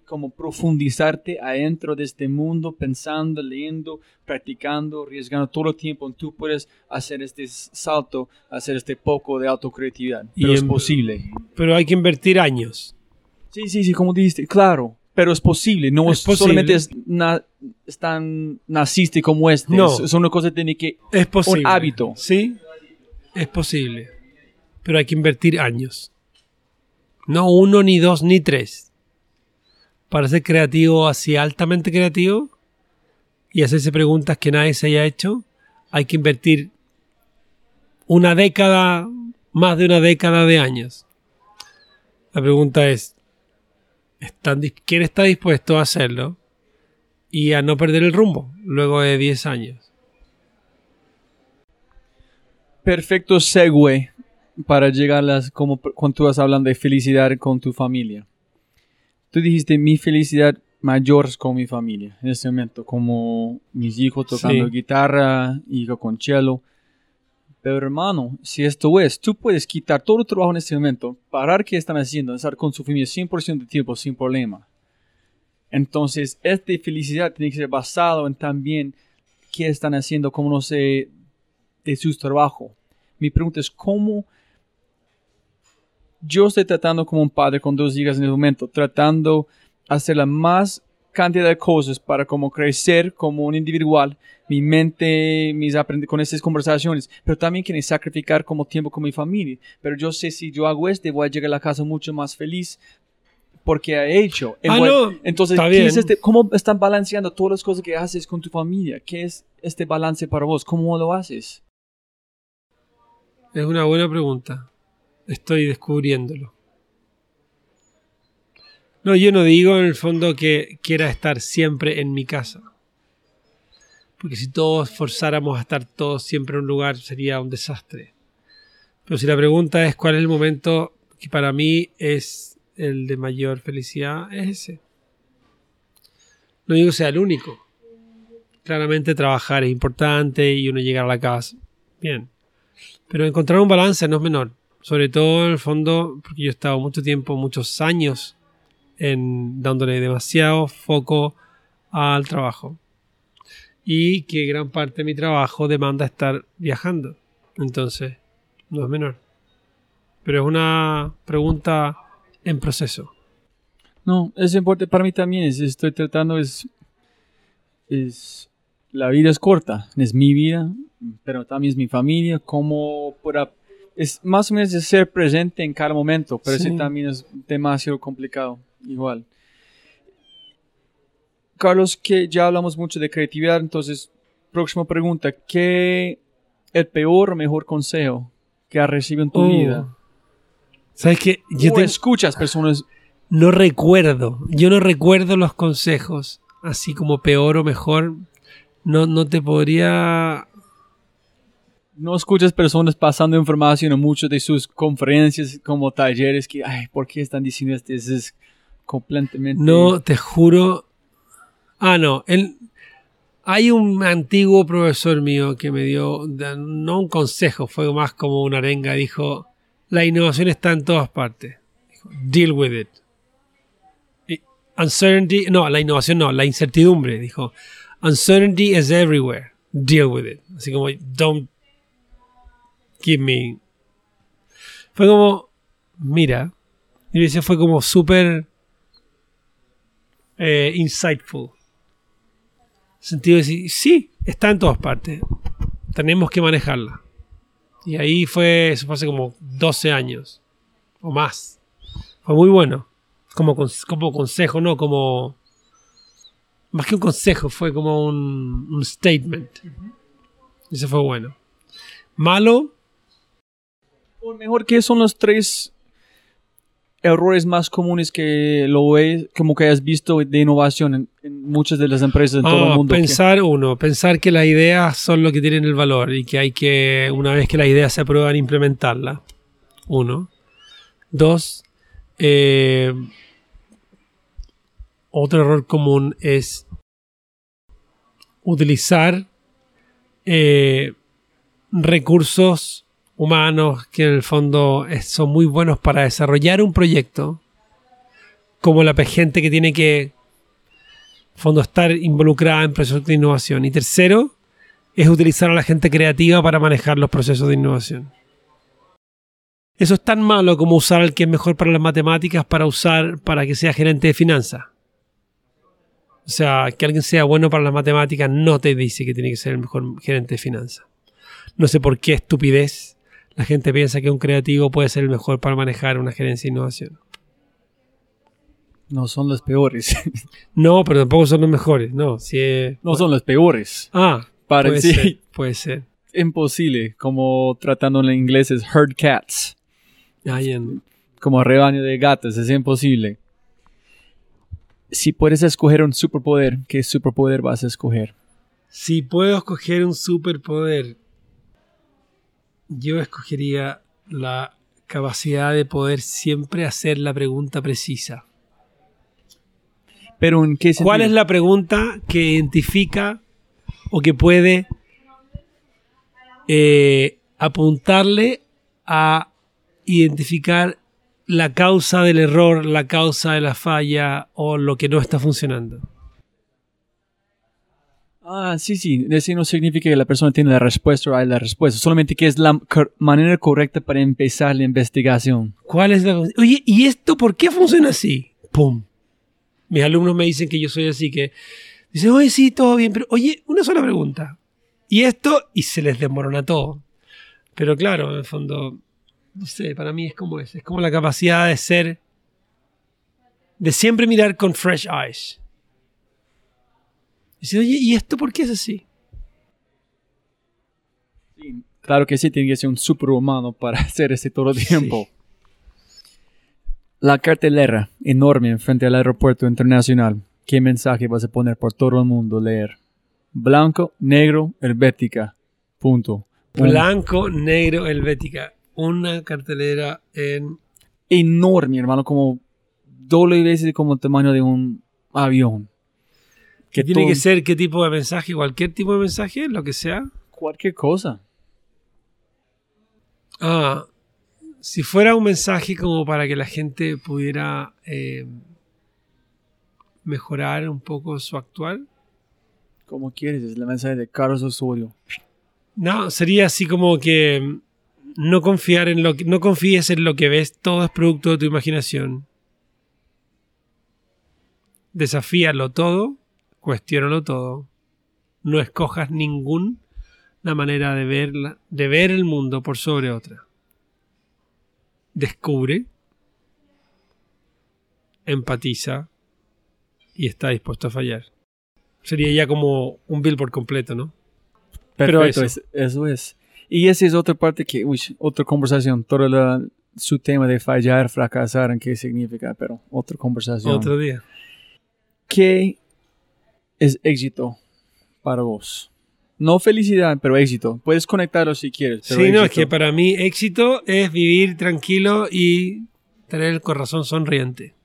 como profundizarte adentro de este mundo, pensando, leyendo, practicando, arriesgando todo el tiempo. Tú puedes hacer este salto, hacer este poco de autocreatividad. Y Pero es en- posible. Pero hay que invertir años. Sí, sí, sí, como dijiste, claro. Pero es posible, no Es es, posible. solamente es, na- es tan naciste como este. No. Es, es una cosa que tiene que... Es posible. hábito. Sí, es posible. Pero hay que invertir años. No uno, ni dos, ni tres. Para ser creativo, así altamente creativo, y hacerse preguntas que nadie se haya hecho, hay que invertir una década, más de una década de años. La pregunta es, ¿están dis- ¿quién está dispuesto a hacerlo y a no perder el rumbo luego de 10 años? perfecto segue para llegar a las, como cuando tú vas hablando de felicidad con tu familia. Tú dijiste, mi felicidad mayor es con mi familia, en este momento, como mis hijos tocando Sí. guitarra, hijo con cello. Pero hermano, si esto es, tú puedes quitar todo el trabajo en este momento, parar qué están haciendo, estar con su familia 100% de tiempo sin problema. Entonces, esta felicidad tiene que ser basado en también qué están haciendo, cómo no se de su trabajo. Mi pregunta es cómo yo estoy tratando como un padre con dos hijas en el momento, tratando hacer la más cantidad de cosas para como crecer como un individual, mi mente, mis con estas conversaciones, pero también quiero sacrificar como tiempo con mi familia. Pero yo sé si yo hago este, voy a llegar a la casa mucho más feliz porque he hecho. Ah, no, Entonces, está ¿qué es bien. este- ¿cómo están balanceando todas las cosas que haces con tu familia? ¿Qué es este balance para vos? ¿Cómo lo haces? Es una buena pregunta. Estoy descubriéndolo. No, yo no digo en el fondo que quiera estar siempre en mi casa. Porque si todos forzáramos a estar todos siempre en un lugar sería un desastre. Pero si la pregunta es cuál es el momento que para mí es el de mayor felicidad, es ese. No digo que sea el único. Claramente trabajar es importante y uno llegar a la casa. Bien. Pero encontrar un balance no es menor. Sobre todo en el fondo, porque yo he estado mucho tiempo, muchos años, en dándole demasiado foco al trabajo. Y que gran parte de mi trabajo demanda estar viajando. Entonces, no es menor. Pero es una pregunta en proceso. No, es importante para mí también. Es, estoy tratando, es, es, la vida es corta, es mi vida, pero también es mi familia. Como para, es más o menos de ser presente en cada momento, pero Sí. sí también es demasiado complicado, igual. Carlos, que ya hablamos mucho de creatividad, entonces, próxima pregunta, ¿qué el peor o mejor consejo que has recibido en tu Oh. vida? ¿Sabes qué? Yo ¿O te- escuchas personas no recuerdo. Yo no recuerdo los consejos. Así como peor o mejor. No, no te podría no escuchas personas pasando información en muchas de sus conferencias como talleres que, ay, ¿por qué están diciendo esto? Eso es completamente... No, te juro. Ah, no. Él, hay un antiguo profesor mío que me dio, no un consejo, fue más como una arenga. Dijo: La innovación está en todas partes. Deal with it. Y uncertainty, no, la innovación no, la incertidumbre. Dijo: Uncertainty is everywhere. Deal with it. Así como, don't me. Fue como, mira, y ese fue como súper eh, insightful. Sentido de decir, sí, está en todas partes. Tenemos que manejarla. Y ahí fue, eso fue hace como 12 años o más. Fue muy bueno. Como, como consejo, no como... Más que un consejo, fue como un, un statement. Ese fue bueno. Malo, O mejor, ¿qué son los tres errores más comunes que lo ves, como que has visto de innovación en, en muchas de las empresas en todo Ah, el mundo? que- pensar uno, pensar que las ideas son lo que tienen el valor y que hay que, una vez que las ideas se aprueban, implementarlas. Uno. Dos, eh, otro error común es utilizar eh, recursos humanos que en el fondo son muy buenos para desarrollar un proyecto, como la gente que tiene que fondo estar involucrada en procesos de innovación. Y tercero, es utilizar a la gente creativa para manejar los procesos de innovación. Eso es tan malo como usar al que es mejor para las matemáticas para usar para que sea gerente de finanzas. O sea, que alguien sea bueno para las matemáticas no te dice que tiene que ser el mejor gerente de finanzas. No sé por qué estupidez la gente piensa que un creativo puede ser el mejor para manejar una gerencia de innovación. No son los peores. (laughs) No, pero tampoco son los mejores. No, si es- no son los peores. Ah, Para puede sí. ser, puede ser. Imposible. Como tratando en inglés es herd cats. En- Como rebaño de gatos. Es imposible. Si puedes escoger un superpoder, ¿qué superpoder vas a escoger? Si puedo escoger un superpoder, yo escogería la capacidad de poder siempre hacer la pregunta precisa. Pero en qué sentido? ¿Cuál es la pregunta que identifica o que puede eh, apuntarle a identificar la causa del error, la causa de la falla o lo que no está funcionando? Ah, sí, sí. Eso no significa que la persona tiene la respuesta o hay la respuesta. Solamente que es la manera correcta para empezar la investigación. ¿Cuál es la Oye, ¿y esto por qué funciona así? ¡Pum! Mis alumnos me dicen que yo soy así, que dicen, oye, sí, todo bien, pero oye, una sola pregunta. ¿Y esto? Y se les desmorona todo. Pero claro, en el fondo, no sé, para mí es como es. Es como la capacidad de ser, de siempre mirar con fresh eyes. Dice, oye, ¿y esto por qué es así? Claro que sí, tiene que ser un superhumano para (laughs) hacer ese todo el tiempo. La cartelera enorme frente al aeropuerto internacional. ¿Qué mensaje vas a poner por todo el mundo leer? Blanco, negro, helvética. Punto. Un- Blanco, negro, helvética. Una cartelera en enorme, hermano, como doble veces como el tamaño de un avión. Que tiene todo- que ser qué tipo de mensaje, cualquier tipo de mensaje, lo que sea. cualquier cosa. Ah, si fuera un mensaje como para que la gente pudiera eh, mejorar un poco su actual. Como quieres, es el mensaje de Carlos Osorio. No, sería así como que no confiar en lo que, no confíes en lo que ves, todo es producto de tu imaginación. Desafíalo todo, cuestiónalo todo. No escojas ninguna manera de verla, de ver el mundo por sobre otra. Descubre, empatiza y está dispuesto a fallar. Sería ya como un billboard completo, ¿no? Pero Perfecto, eso. es- eso es. Y esa es otra parte que, uy, otra conversación, todo la- su tema de fallar, fracasar, en qué significa, pero otra conversación. Otro día. ¿Qué es éxito para vos? No felicidad, pero éxito. Puedes conectarlo si quieres. Sí, no, es éxito. que para mí éxito es vivir tranquilo y tener el corazón sonriente.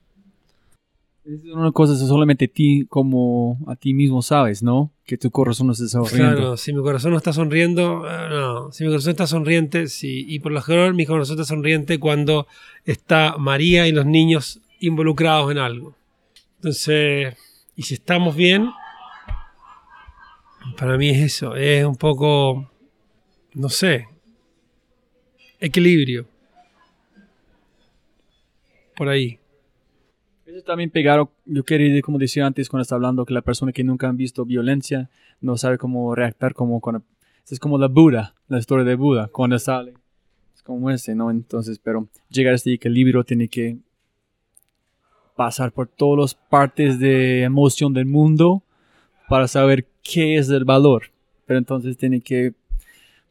Es una cosa que solamente ti como a ti mismo sabes, ¿no? Que tu corazón no se está sonriendo. Claro, si mi corazón no está sonriendo, eh, no. Si mi corazón está sonriente, sí. Y por lo general mi corazón está sonriente cuando está María y los niños involucrados en algo. Entonces, y si estamos bien, para mí es eso. Es un poco, no sé, equilibrio. Por ahí. Eso también pegado, yo quería como decía antes cuando estaba hablando, que la persona que nunca han visto violencia no sabe cómo reactar como cuando... Es como la Buda, la historia de Buda, cuando sale. Es como ese, ¿no? Entonces, pero llegar a este equilibrio tiene que pasar por todas las partes de emoción del mundo para saber qué es el valor. Pero entonces tiene que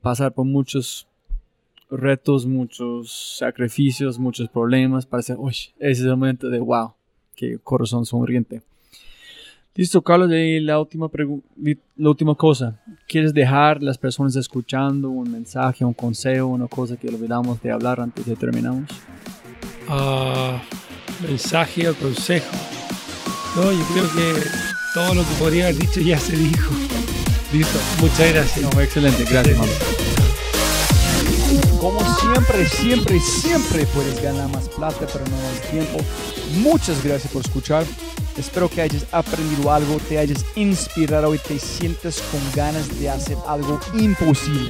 pasar por muchos retos, muchos sacrificios, muchos problemas para decir, uy, ese es el momento de wow, qué corazón sonriente. Listo, Carlos, y la última, la última cosa. ¿Quieres dejar las personas escuchando un mensaje, un consejo, una cosa que olvidamos de hablar antes de terminamos? Ah, mensaje o consejo. No, yo creo que todo lo que podría haber dicho ya se dijo. Listo, muchas gracias. excelente, gracias, Como siempre, siempre, siempre puedes ganar más plata, pero no más tiempo. Muchas gracias por escuchar. Espero que hayas aprendido algo, te hayas inspirado y te sientes con ganas de hacer algo imposible.